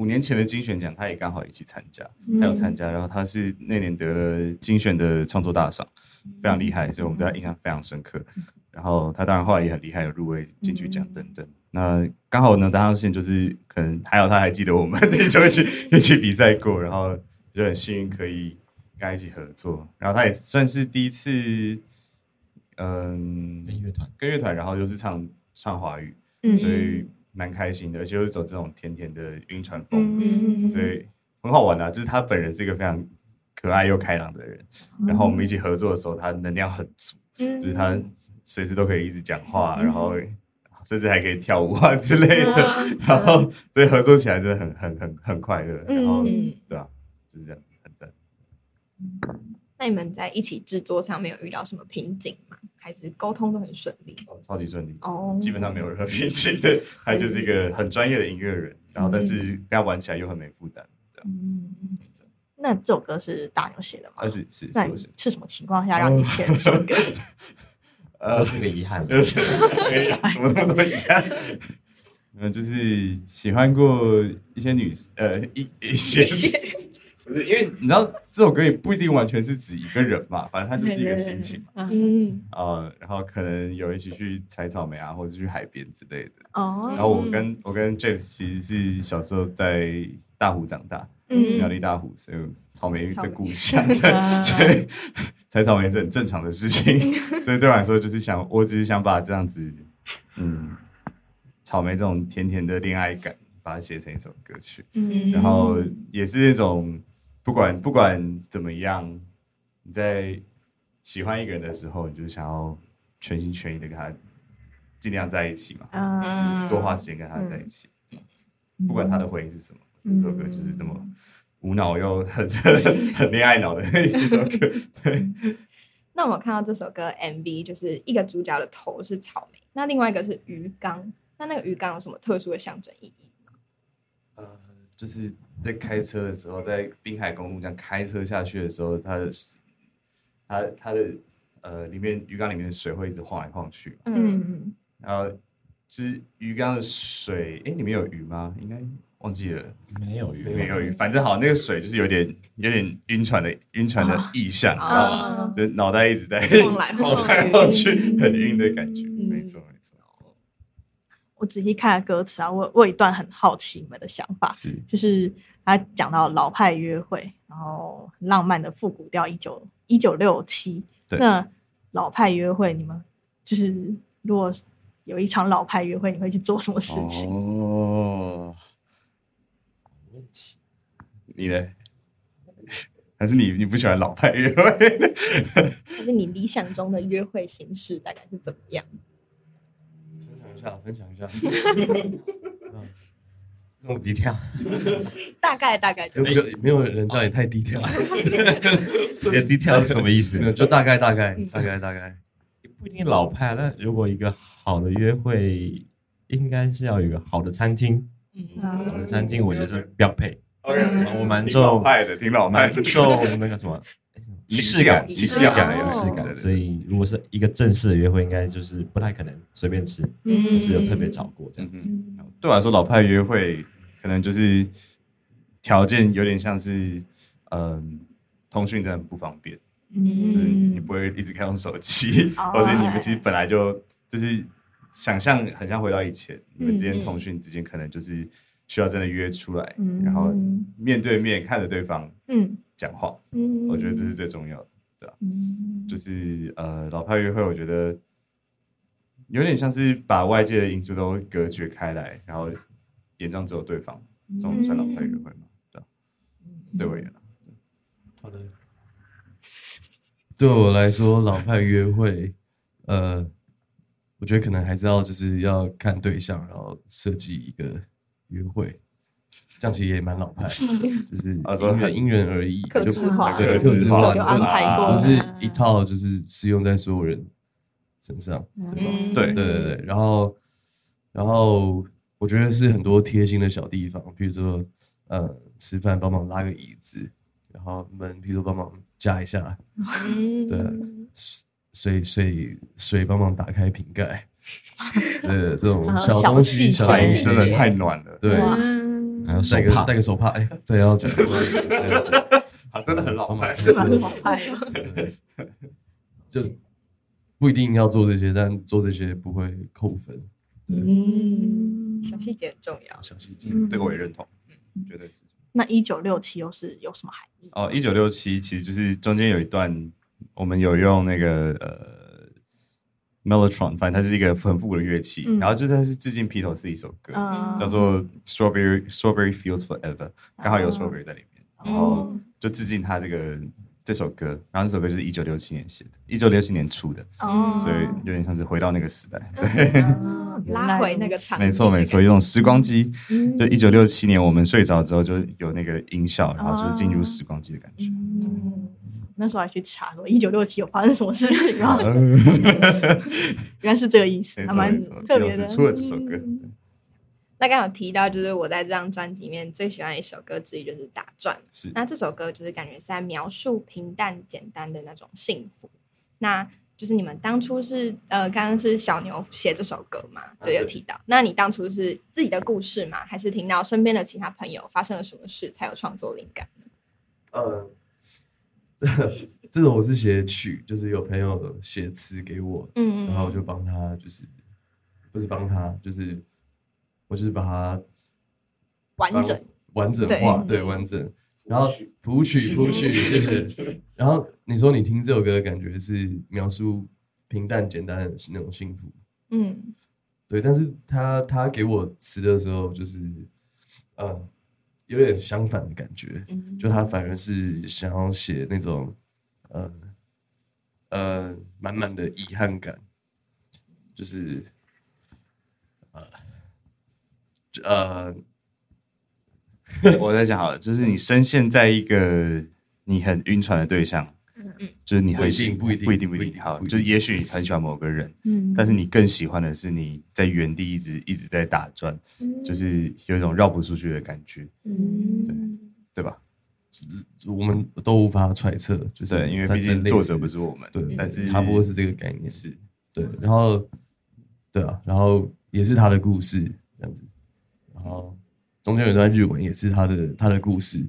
五年前的金选奖，他也刚好一起参加，他有参加，然后他是那年得了金选的创作大赏，非常厉害，所以我们对他印象非常深刻。然后他当然后来也很厉害，有入围金曲奖等等。那刚好呢搭上线，就是可能还有他还记得我们，对，就一起一起比赛过，然后就很幸运可以跟他一起合作。然后他也算是第一次，嗯，跟乐团跟乐团，然后又是唱唱华语，嗯所以蛮开心的，而且又是走这种甜甜的晕船风，嗯所以很好玩啊。就是他本人是一个非常可爱又开朗的人，然后我们一起合作的时候，他能量很足，嗯。就是他随时都可以一直讲话，然后甚至还可以跳舞啊之类的，然后所以合作起来真的很很很很快乐，然后嗯。对啊，就是这样子，很赞。那你们在一起制作上面有遇到什么瓶颈吗？还是沟通都很顺利？哦超级顺利，哦基本上没有任何 瓶颈对，他就是一个很专业的音乐人，然后但是跟他玩起来又很没负担，这样。嗯，那这首歌是大牛写的吗？而是是那你是是？是什么情况下让你写这首歌？呃，是个遗憾。就是什么那么多遗憾。嗯，就是喜欢过一些女，呃，一一些，不是因为你知道这首歌也不一定完全是指一个人嘛，反正它就是一个心情嘛。嗯，呃，然后可能有一起去采草莓啊，或者去海边之类的。哦。然后我跟我跟 James 其实是小时候在大湖长大，嗯。苗栗大湖，所以草莓的故乡，对，所以采草莓是很正常的事情，所以对我来说就是想，我只是想把这样子，嗯，草莓这种甜甜的恋爱感，把它写成一首歌曲，嗯。然后也是那种不管不管怎么样，你在喜欢一个人的时候，你就是想要全心全意的跟他尽量在一起嘛，嗯多花时间跟他在一起，不管他的回应是什么，嗯这首歌就是这么无脑又很 很恋爱脑的一首歌。对，那我们看到这首歌 MV，就是一个主角的头是草莓，那另外一个是鱼缸。那那个鱼缸有什么特殊的象征意义吗？呃，就是在开车的时候，在滨海公路这样开车下去的时候，它的它它的呃里面鱼缸里面的水会一直晃来晃去，嗯，嗯然后是鱼缸的水，哎，里面有鱼吗？应该忘记了。没有鱼，没有鱼，反正好，那个水就是有点有点晕船的晕船的意象，你知道吗？啊，就是脑袋一直在晃来晃 晃来去晃去，很晕的感觉。嗯，没错，我仔细看了歌词啊，我我有一段很好奇你们的想法，是就是他讲到老派约会，然后浪漫的复古调一九一九六七。那老派约会，你们就是如果有一场老派约会，你会去做什么事情？哦，你呢？还是你你不喜欢老派约会？还是你理想中的约会形式大概是怎么样？分享一下，分享一下。这么低调，大概大概就没有没有人叫你太低调，你 的低调是什么意思没？有就大概大概嗯大概大概。也不一定老派，但如果一个好的约会，应该是要有一个好的餐厅。嗯好的餐厅我觉得是标配。OK，我蛮挺老重派的，挺老派蛮的。重那个什么仪式感，仪仪式式感感，仪式哦感。所以如果是一个正式的约会，应该就是不太可能随便吃，嗯是有特别找过这样子。嗯，对我来说，老派约会可能就是条件有点像是，嗯，通讯真的很不方便。就是嗯你不会一直看用手机，哦 或者你们其实本来就就是想象很像回到以前，你们之间通讯之间可能就是需要真的约出来，嗯然后面对面看着对方嗯讲话，嗯我觉得这是最重要的。嗯就是呃，老派约会，我觉得有点像是把外界的因素都隔绝开来，然后眼中只有对方，这种算老派约会吗？对啊，对我而言啊，好的。对我来说，老派约会，呃，我觉得可能还是要就是要看对象，然后设计一个约会，这样其实也蛮老派，就是因人因人而异，客就制化。对，客制化有安排过不是嗯一套就是适用在所有人身上，对吧？嗯对。对对对，然后然后我觉得是很多贴心的小地方，比如说呃吃饭帮忙拉个椅子，然后门比如说帮忙架一下，嗯。对水水水帮忙打开瓶盖，对这种啊小东西小反小东西真的太暖了，对，哇还有手带个帕带个手帕，哎，这也要讲，这也要讲啊，真的很老派。蛮老派。就是不一定要做这些，但做这些不会扣分。嗯，小细节很重要。小细节，嗯这个我也认同，绝对是。那一九六七又是有什么含义？哦，一九六七其实就是中间有一段，我们有用那个呃 mellotron，反正它是一个很复古的乐器，嗯。然后就它是致敬披头士的一首歌，嗯。叫做 Strawberry Strawberry Fields Forever，刚好有 Strawberry 在里面，然后就致敬他这个这首歌，然后这首歌就是一九六七年写的，一九六七年出的，哦。所以有点像是回到那个时代，对，拉回那个场景没错没错，有种时光机，嗯。就一九六七年我们睡着之后就有那个音效，然后就是进入时光机的感觉。那时候还去查说一九六七有发生什么事情吗？原来是这个意思，还蛮特别的。出了这首歌，嗯那刚刚有提到，就是我在这张专辑里面最喜欢的一首歌之一就是《打转》。是那这首歌就是感觉是在描述平淡简单的那种幸福。那就是你们当初是呃，刚刚是小牛写这首歌嘛？对，有提到。那你当初是自己的故事吗？还是听到身边的其他朋友发生了什么事才有创作灵感呢？呃，这种我是写曲，就是有朋友写词给我，嗯然后我就帮他，就是不是帮他，就是我就是把它完整。完整化，对完整。然后谱曲谱曲，对。然后你说你听这首歌的感觉是描述平淡简单的那种幸福，嗯对。但是他他给我词的时候，就是呃有点相反的感觉，嗯。就他反而是想要写那种呃呃满满的遗憾感，就是呃呃我在讲好了，就是你深陷在一个你很晕船的对象，就是你很喜不一定不一定不不一定好，就也许你很喜欢某个人，嗯。但是你更喜欢的是你在原地一直一直在打转，就是有一种绕不出去的感觉，嗯。对对吧？我们都无法揣测，就是，因为毕竟作者不是我们，对，但是差不多是这个概念，是。对，然后对啊，然后也是他的故事这样子，然后中间有一段日文也是他的他的故事，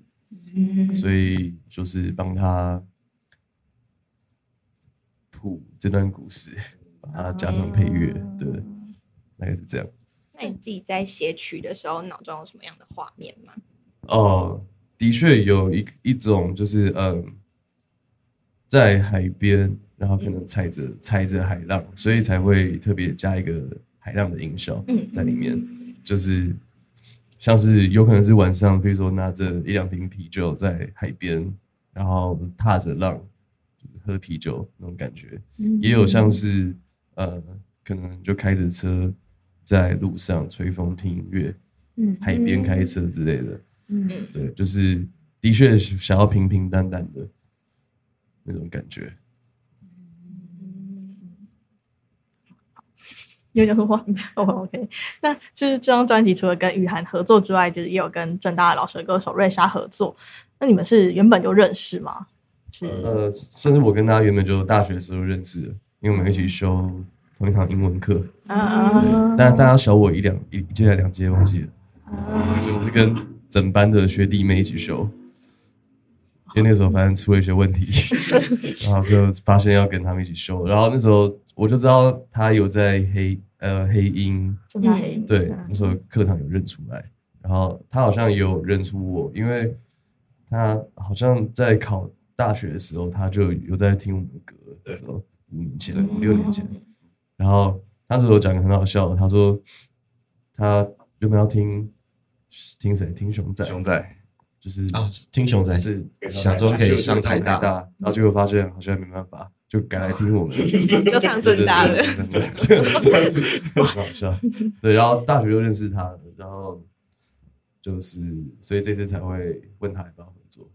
嗯。所以就是帮他谱这段故事，把它加上配乐，对，大概是这样。那你自己在写曲的时候，脑中有什么样的画面吗？哦，的确有一一种就是嗯，在海边，然后可能踩着踩着海浪，所以才会特别加一个海浪的音效嗯在里面，就是像是有可能是晚上，比如说拿着一两瓶啤酒在海边，然后踏着浪就是喝啤酒那种感觉，也有像是呃，可能就开着车在路上吹风听音乐，嗯海边开车之类的。嗯对，就是的确想要平平淡淡的那种感觉。有点说话 哦，OK。那就是这张专辑除了跟雨涵合作之外，就是也有跟正大的老舌歌手瑞莎合作。那你们是原本就认识吗？是呃，算是我跟他原本就大学的时候认识的，因为我们一起修同一堂英文课，啊但大家小我一两一一届还两届忘记了，所以我是跟整班的学弟妹一起修。因为那时候反正出了一些问题，然后就发现要跟他们一起修。然后那时候我就知道他有在黑呃黑音正大黑对，嗯那时候课堂有认出来，然后他好像也有认出我，因为他好像在考大学的时候，他就有在听我们的歌，那时候五年前、五六年前，然后他那时候讲个很好笑的，他说他原本要听听谁？听熊仔，熊仔，就是啊，听熊仔是想说可以上台大，然后结果发现好像没办法，就改来听我们，就上正大了。对对对对对很好笑。对，然后大学就认识他了，然后就是所以这次才会问他要不要合作。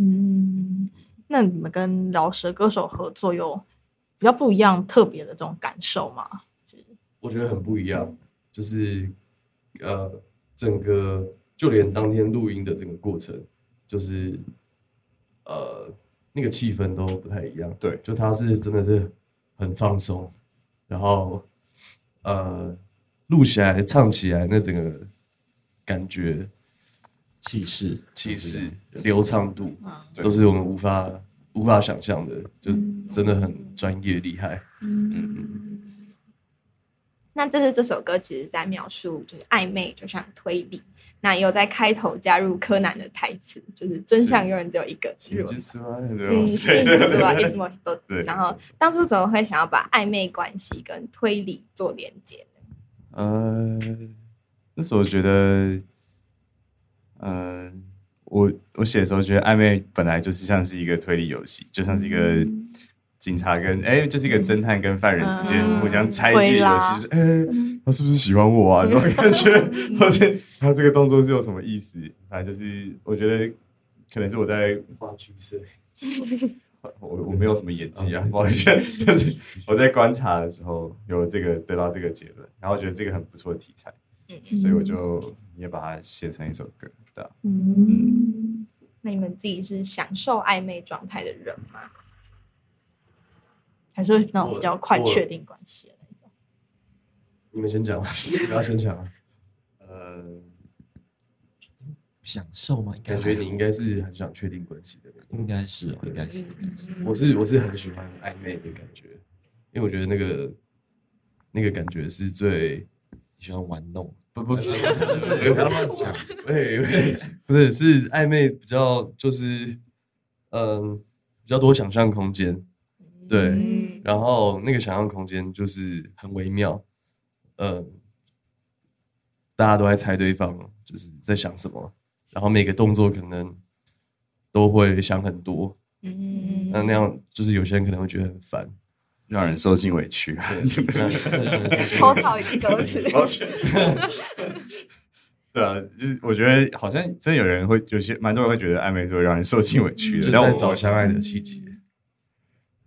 嗯，那你们跟饶舌歌手合作有比较不一样、特别的这种感受吗？我觉得很不一样，就是呃，整个就连当天录音的整个过程，就是呃那个气氛都不太一样。对就他是真的是很放松，然后呃录起来、唱起来那整个感觉、气势气势、流畅度，都是我们无法无法想象的，就真的很专业厉害。嗯嗯那这是这首歌，其实在描述就是暧昧，就像推理。那也有在开头加入柯南的台词，就是真相永远只有一个。嗯，信子啊，一直么都。然后当初怎么会想要把暧昧关系跟推理做连接呢？呃，那时候我觉得，呃，我我写的时候觉得暧昧本来就是像是一个推理游戏，就像是一个警察跟哎、就是一个侦探跟犯人之间嗯互相猜忌的游戏，就是哎、他是不是喜欢我啊？这种感觉，或者他这个动作是有什么意思？反正就是我觉得可能是我在画橘色，我我没有什么演技啊，不好意思，就是我在观察的时候有这个得到这个结论，然后我觉得这个很不错的题材，嗯所以我就也把它写成一首歌，对啊，嗯，那你们自己是享受暧昧状态的人吗？还是那种比较快确定关系的那种。你们先讲，你不要先讲啊。呃，享受吗？应该感觉你应该是很想确定关系的人。应该是哦，应该是，应该是。我是我是很喜欢暧昧的感觉，因为我觉得那个那个感觉是最喜欢玩弄，不不是。不要乱讲。喂喂，不是是暧昧比较就是嗯比较多想象空间，对，嗯然后那个想象空间就是很微妙，嗯，大家都在猜对方就是在想什么，然后每个动作可能都会想很多，嗯。那那样就是有些人可能会觉得很烦，让人受尽委屈，偷套一个歌词，对啊，就是我觉得好像真的有人会有些蛮多人会觉得暧昧是会让人受尽委屈的，但我找相爱的细节，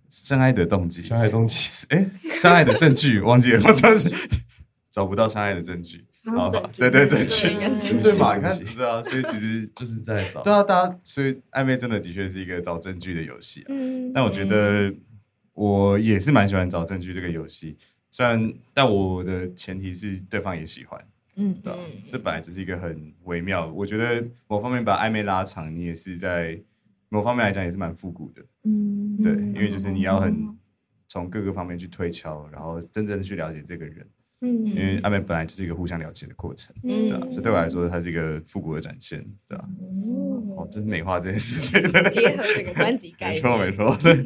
相爱的动机，相爱的动机。哎，相爱的证据忘记了，我真的是找不到相爱的证据。好好像是证据对对证据对嘛？你看，对啊，所以其实就是在找对啊，大家所以暧昧真的的确是一个找证据的游戏啊。嗯但我觉得我也是蛮喜欢找证据这个游戏，虽然但我的前提是对方也喜欢，嗯。对吧、嗯这本来就是一个很微妙，我觉得某方面把暧昧拉长，你也是在某方面来讲也是蛮复古的，嗯。对，因为就是你要很从各个方面去推敲，然后真正的去了解这个人，嗯。因为暧昧本来就是一个互相了解的过程，嗯。对吧，所以对我来说，它是一个复古的展现，对吧、哦，真是美化这件事情，结合整个专辑 概没念，错没错，对。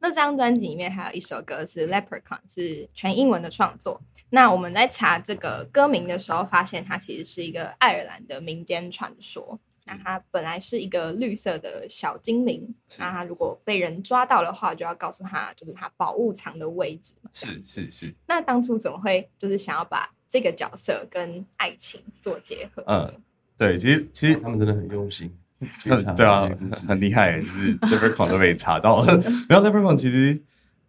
那这张专辑里面还有一首歌是《Leprechaun》，是全英文的创作。那我们在查这个歌名的时候，发现它其实是一个爱尔兰的民间传说。那它本来是一个绿色的小精灵，那它如果被人抓到的话，就要告诉他就是它宝物藏的位置是是是，那当初怎么会就是想要把这个角色跟爱情做结合？嗯，对，其实其实他们真的很用心，对啊很厉害，就是 Leprechaun 都被查到了。然后 Leprechaun 其实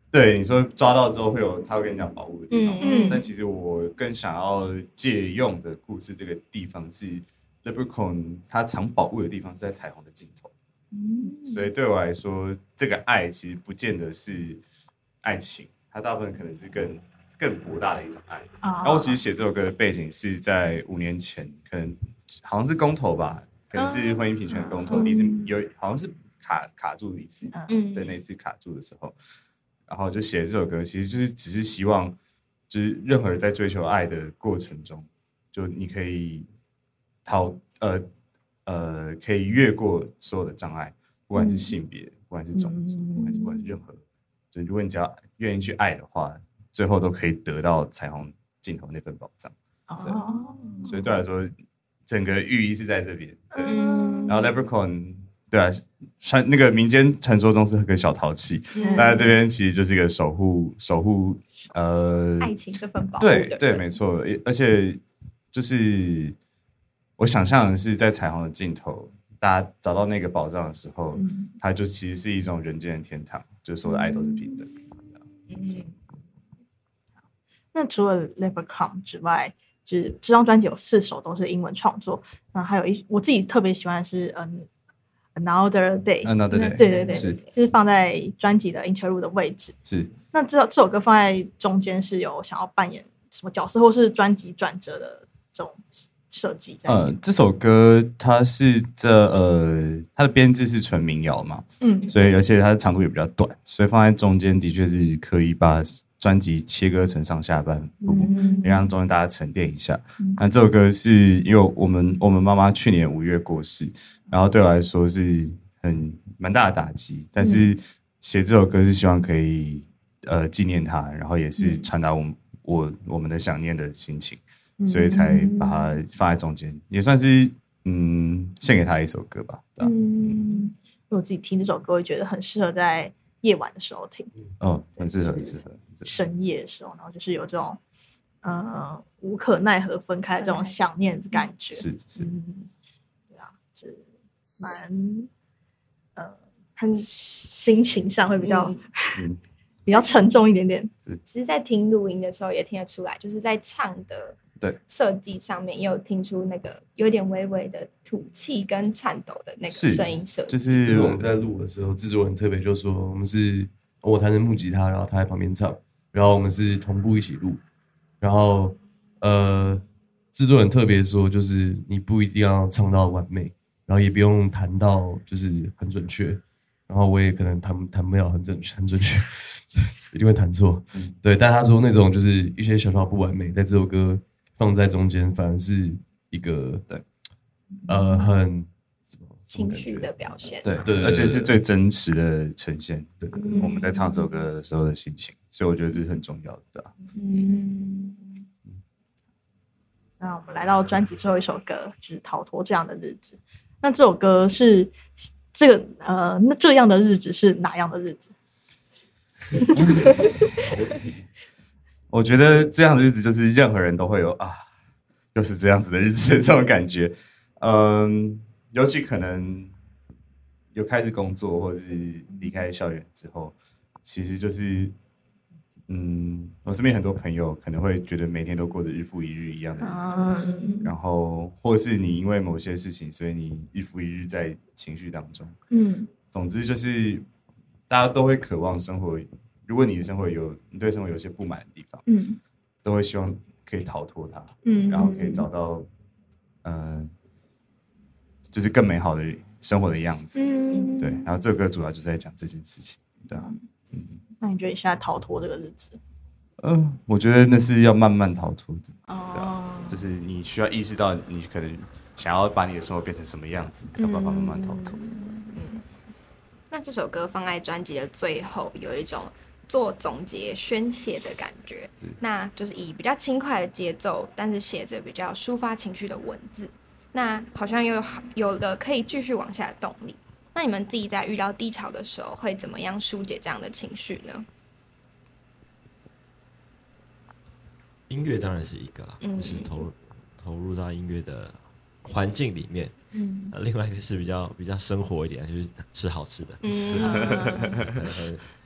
对你说抓到之后会有，他会跟你讲保护的地方，嗯嗯。但其实我更想要借用的故事这个地方是 Leprechaun 他藏宝物的地方是在彩虹的尽头，所以对我来说，这个爱其实不见得是爱情，它大部分可能是更更博大的一种爱。啊。然后我其实写这首歌的背景是在五年前，可能好像是公投吧，可能是婚姻平权的公投，嗯。第一次有好像是卡卡住一次，嗯。对那一次卡住的时候，然后就写了这首歌，其实就是只是希望，就是任何人在追求爱的过程中，就你可以逃呃呃可以越过所有的障碍，不管是性别，不管是种族，嗯不管是不管是任何，就如果你只要愿意去爱的话，最后都可以得到彩虹尽头那份宝藏。哦，所以对我来说，整个寓意是在这边。对，嗯然后 Leprechaun 对啊，传那个民间传说中是个小淘气，嗯。那在这边其实就是一个守护守护呃爱情这份保护对对，没错，而且就是我想象的是，在彩虹的尽头，大家找到那个宝藏的时候，嗯。它就其实是一种人间的天堂，就是所有的爱都是平等。那除了《Leprechaun》之外，就是这张专辑有四首都是英文创作，那还有一我自己特别喜欢的是嗯《Another Day》，Another day，对对对，是就是放在专辑的 interlude 的位置。是，那这这首歌放在中间是有想要扮演什么角色，或是专辑转折的这种设计呃这首歌它是这呃，它的编制是纯民谣嘛，嗯所以而且它的长度也比较短，所以放在中间的确是可以把专辑切割成上下半部，嗯。也让中间大家沉淀一下。那这首歌是因为我们我们妈妈去年五月过世，然后对我来说是很蛮大的打击，但是写这首歌是希望可以呃纪念她，然后也是传达我们我我们的想念的心情，所以才把它放在中间，也算是嗯献给她一首歌吧。对吧嗯，我自己听这首歌，会觉得很适合在夜晚的时候听，哦，很适合，很适合。深夜的时候，然后就是有这种呃无可奈何分开的这种想念的感觉。是是，嗯，对啊，就是蛮呃，很心情上会比较、嗯。嗯。比较沉重一点点。其实，在听录音的时候也听得出来，就是在唱的对。设计上面也有听出那个有点微微的吐气跟颤抖的那个声音设计。就是就是我们在录的时候，制作人特别就说我们是我弹着木吉他，然后他在旁边唱，然后我们是同步一起录，然后呃，制作人特别说就是你不一定要唱到完美，然后也不用弹到就是很准确，然后我也可能弹弹不了很准很准确，一定会弹错，对，但他说那种就是一些小小不完美，在这首歌放在中间，反而是一个对，呃，很情绪的表现，对对对而且是最真实的呈现。对，嗯我们在唱这首歌的时候的心情，所以我觉得这是很重要的，对吧？嗯，那我们来到专辑最后一首歌，就是《逃脱这样的日子》。那这首歌是这个呃，那这样的日子是哪样的日子？我觉得这样的日子就是任何人都会有啊，又是这样子的日子的这种感觉。嗯，尤其可能有开始工作或者是离开校园之后，其实就是嗯，我身边很多朋友可能会觉得每天都过着日复一日一样的日子，嗯然后或者是你因为某些事情，所以你日复一日在情绪当中。嗯总之就是大家都会渴望生活。如果你的生活有你对生活有些不满的地方，嗯都会希望可以逃脱它，嗯，然后可以找到嗯、呃就是更美好的生活的样子。嗯对，然后这首歌主要就是在讲这件事情。对啊，那你觉得你现在逃脱这个日子？嗯、我觉得那是要慢慢逃脱的，哦，就是你需要意识到你可能想要把你的生活变成什么样子，才有办法慢慢逃脱。那这首歌放在专辑的最后，有一种做总结宣泄的感觉。那就是以比较轻快的节奏，但是写着比较抒发情绪的文字。那好像又有有了可以继续往下的动力。那你们自己在遇到低潮的时候，会怎么样疏解这样的情绪呢？音乐当然是一个啦，嗯就是投入投入到音乐的环境里面。嗯呃另外一个是比较比较生活一点，就是吃好吃的，嗯，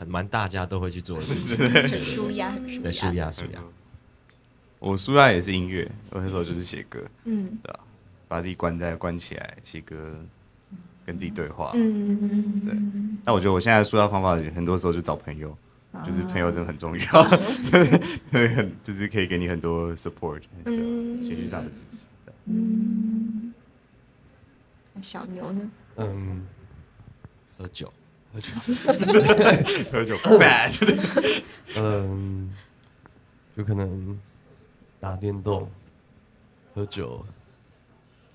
很蛮大家都会去做的事情，很舒压，很对，舒压舒压。我舒压也是音乐，我那时候就是写歌，嗯。把自己关在关起来写歌，跟自己对话。嗯对。但我觉得我现在的舒压方法，很多时候就找朋友，啊就是朋友真的很重要，对，很就是可以给你很多 support，对嗯情绪上的支持。对嗯。小牛呢？嗯，喝酒，喝酒，喝酒 bad，嗯，就可能打电动、喝酒，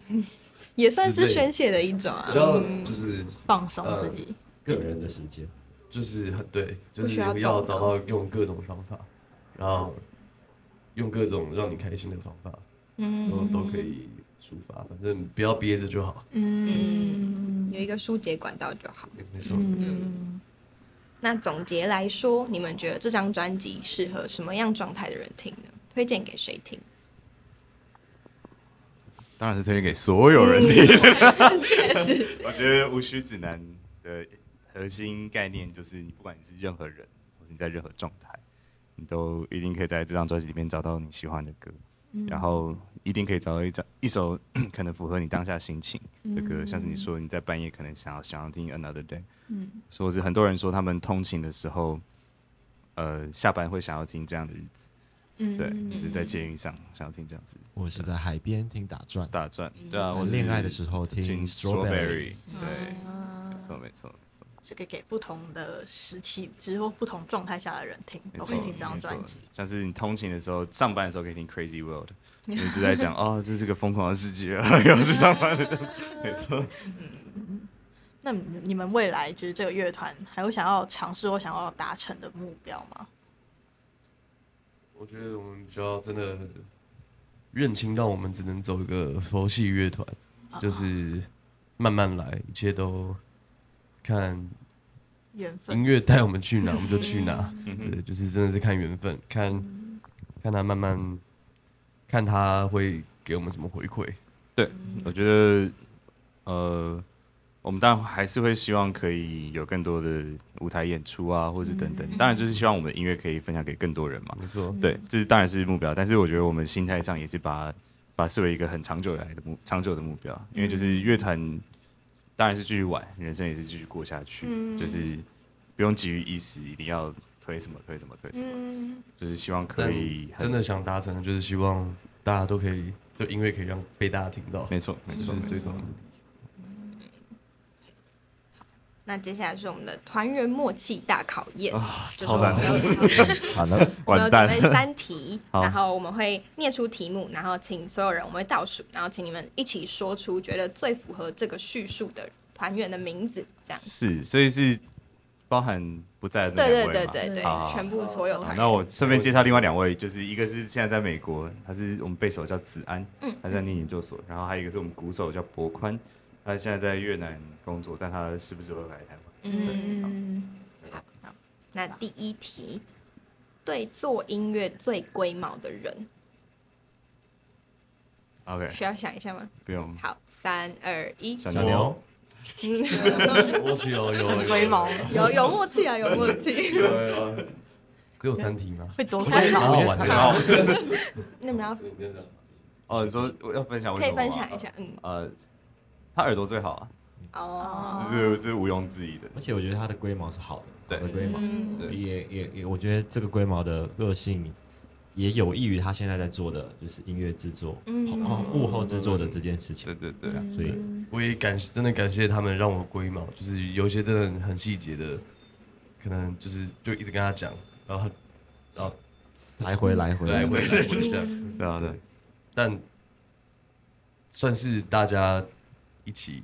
也算是宣泄的一种啊比。较嗯就是放松自己。个人的时间，就是很对，就是不要找到用各种方法，然后用各种让你开心的方法嗯都都可以抒发，反正不要憋着就好。嗯，有一个疏解管道就好。没错，嗯，那总结来说，你们觉得这张专辑适合什么样状态的人听呢？推荐给谁听？当然是推荐给所有人听。确实，我觉得无需指南的核心概念就是，你不管你是任何人，或者你在任何状态，你都一定可以在这张专辑里面找到你喜欢的歌，然后一定可以找到一张一首 可能符合你当下心情的歌，像是你说你在半夜可能想要想要听 Another Day，嗯，或是很多人说他们通勤的时候，呃，下班会想要听这样的日子，嗯。对，就是在监狱上想要听这样子我是在海边听打转，打转，对啊，我是恋爱的时候听听 Strawberry 对，没错没错。是可以给不同的时期，就是说不同状态下的人听，没错，都可以听这张没错。专辑。像是你通勤的时候、上班的时候可以听 Crazy World，你就在讲哦，这是个疯狂的世界啊，要去上班的，没错。那你你们未来就是这个乐团还有想要尝试或想要达成的目标吗？我觉得我们就要真的认清到我们只能走一个佛系乐团，就是慢慢来，一切都看缘分音乐带我们去哪，我们就去哪。嗯对，就是真的是看缘分，看看他慢慢看他会给我们什么回馈。对，我觉得呃，我们当然还是会希望可以有更多的舞台演出啊，或者是等等。当然就是希望我们的音乐可以分享给更多人嘛。没错，对，这是当然是目标，但是我觉得我们心态上也是把把视为一个很长久以来的目长久的目标，因为就是乐团当然是继续玩，人生也是继续过下去，就是不用急于一时，一定要推什么推什么推什么，就是希望可以真的想达成就是希望大家都可以，就音乐可以让被大家听到。没错没错没错。那接下来是我们的团员默契大考验，啊，超难我们有好了，我们有 准备三题，然后我们会念出题目，然后请所有人我们会倒数，然后请你们一起说出觉得最符合这个叙述的团员的名字，这样。是，所以是包含不在的那对对两位嘛。对对对好，全部所有团员。好那我顺便介绍另外两位，就是一个是现在在美国，他是我们贝手叫子安，嗯。他在念研究所，然后还有一个是我们鼓手叫博宽，他现在在越南工作，但他时不时会回来台湾。嗯，好，好。那第一题，对做音乐最龟毛的人，OK，需要想一下吗？不用，好，三二一，小小牛，嗯默契哦，有龟毛，有有默契啊，有默契。只有三题吗？会多龟毛。蛮好玩的。好那你们要哦，你说我要分享为可以分享一下，嗯，呃，他耳朵最好啊，哦，这是这是毋庸置疑的。而且我觉得他的龟毛是好的，对好的龟毛，对也也也，我觉得这个龟毛的个性也有益于他现在在做的就是音乐制作，嗯。后幕后制作的这件事情。对。对对，所以我也感真的感谢他们让我龟毛，就是有一些真的很细节的，可能就是就一直跟他讲，然后他然后来回来回来回来回这样，对啊对，但算是大家一起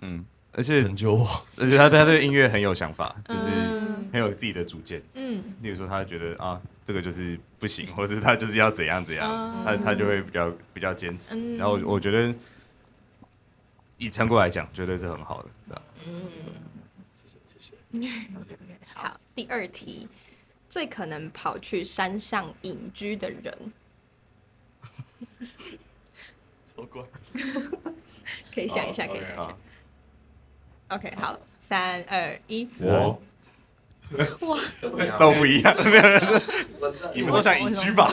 嗯，而且成就我。而且他他对音乐很有想法，就是嗯很有自己的主见。嗯例如说，他觉得啊，这个就是不行，或者他就是要怎样怎样，啊他他就会比较比较坚持。嗯然后我觉得以成果来讲，绝对是很好的，对吧？好，第二题，最可能跑去山上隐居的人，超怪，可以想一下，可以想一下。OK，好，三二一，我？哇，都不一样，没有人，你们都想隐居吧？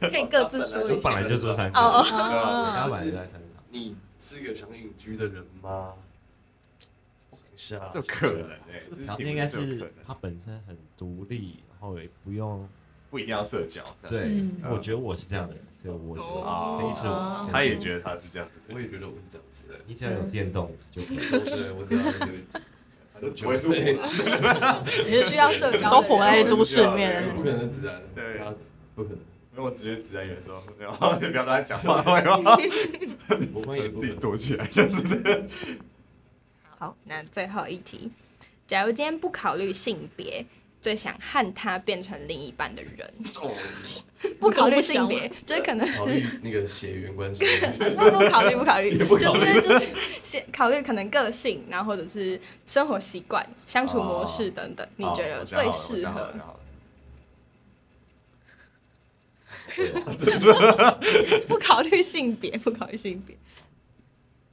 可以各自说一下。就本来就做三哦哦，他本来就在山上。你是个想隐居的人吗？想一下，这可能。哎，这条件应该是有可能他本身很独立，然后也不用不一定要社交，这样。对嗯，我觉得我是这样的人，所以我觉哦。得可以是我。他也觉得他是这样子。的我也觉得我是这样子的。你只要有电动就可以。对，我知道有，不会是我，你是需要社交的人，都活在都市里面不可能是自然，对他不可能，因为我直接自然有时候，然后就不要跟他讲话，会吗？我们也不自己。躲起来，这样子的。好，那最后一题，假如今天不考虑性别，最想和他变成另一半的人，哦 不考虑性别，就是可能是那个血缘关系，不不考虑 不考虑，考虑就是就是先考虑可能个性，然后或者是生活习惯、相处模式等等，你觉得最适合？不考虑性别，不考虑性别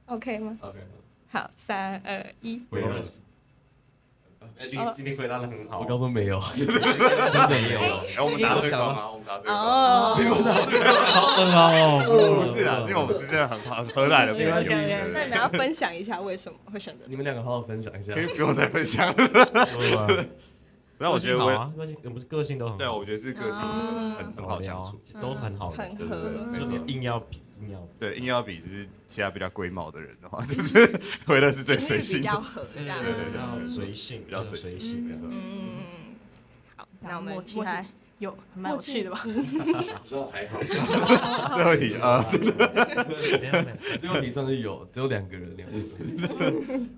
，OK 吗？OK，好，三二一。哎，今今天回答的很好，我刚说没有，真的没有，然后我们答对方吗？我们答对方。哦，很好哦，不是啊，因为我们是真的很很合来的，没关系那你们要分享一下为什么会选择你们两个好好分享一下。可。以不用再分享。然后我觉得我，个性我们个性都很好，对，我觉得是个性嗯很很好相处。，都很好，很合。就是硬要比硬要比。对，硬要比就是其他比较龟毛的人的话，就是回乐是最随性的。较合这样。对对对比较随性，比较随随性没错嗯，好，那我们默契还有蛮有趣的吧？好像 还好，最后一题啊，真的最后题算是有，只有两个人，两个人。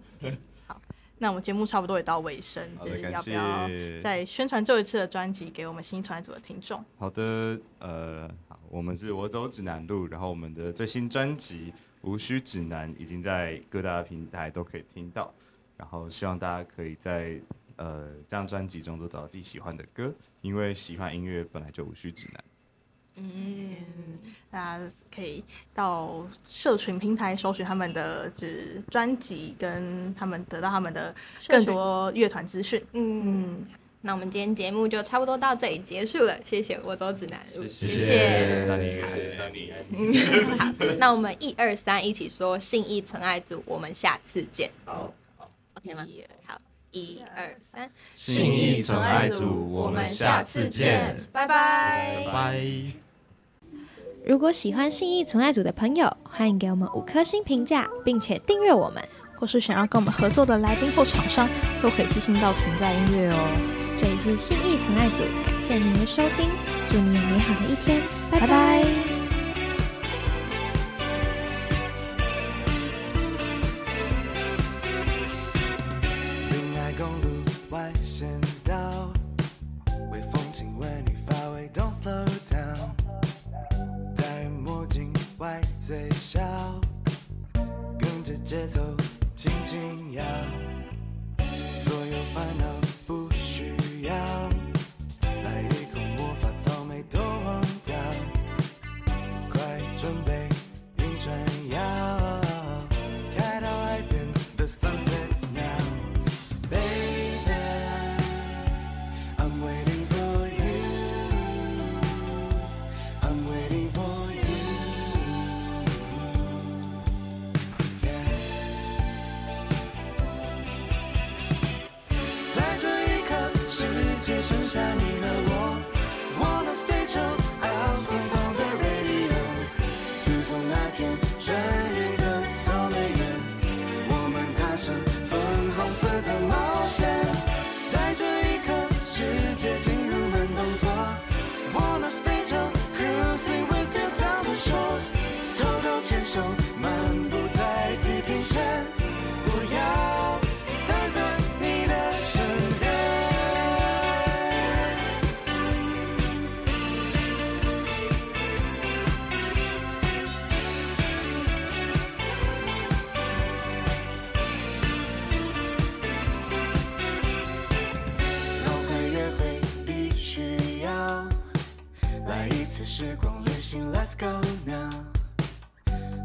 那我们节目差不多也到尾声，好的，就是要不要。再宣传最后一次的专辑给我们新一传组的听众？好的，呃，好，我们是我走指南路，然后我们的最新专辑《无需指南》已经在各大平台都可以听到，然后希望大家可以在呃这张专辑中都找到自己喜欢的歌，因为喜欢音乐本来就无需指南。嗯，大家可以到社群平台搜寻他们的就是专辑，跟他们得到他们的更多乐团资讯。嗯，嗯，那我们今天节目就差不多到这里结束了，谢谢我走指南路，谢谢谢三谢谢三你。嗯好，那我们一二三一起说信义纯爱组，我们下次见。好，OK 吗？好，一二三，信义纯爱组我们下次见，拜拜。拜。如果喜欢信义存爱组的朋友，欢迎给我们五颗星评价，并且订阅我们。或是想要跟我们合作的来宾或厂商，都可以寄信到存在音乐哦。这里是信义存爱组，感谢您的收听，祝你有美好的一天，拜拜滨 来一次时光旅行，Let's go now。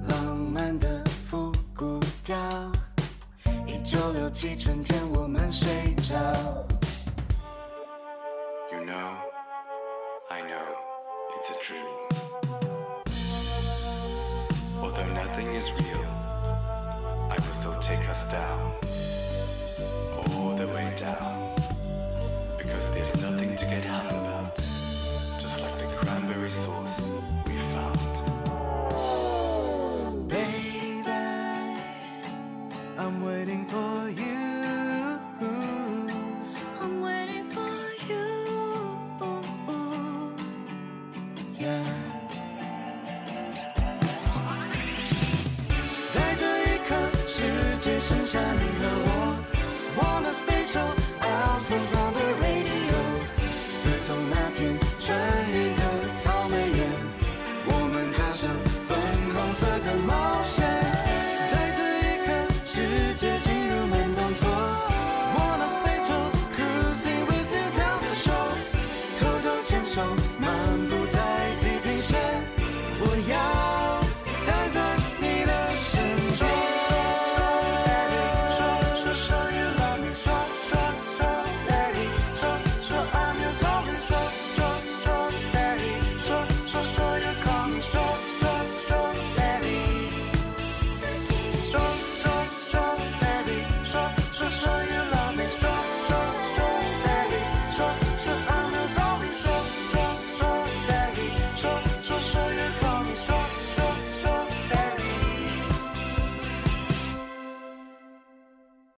浪漫的复古调，一九六七春天我们睡着。 You know, I know, it's a dream. Although nothing is real, I will still take us down, all the way down. Because there's nothing to get hung about, just like resource.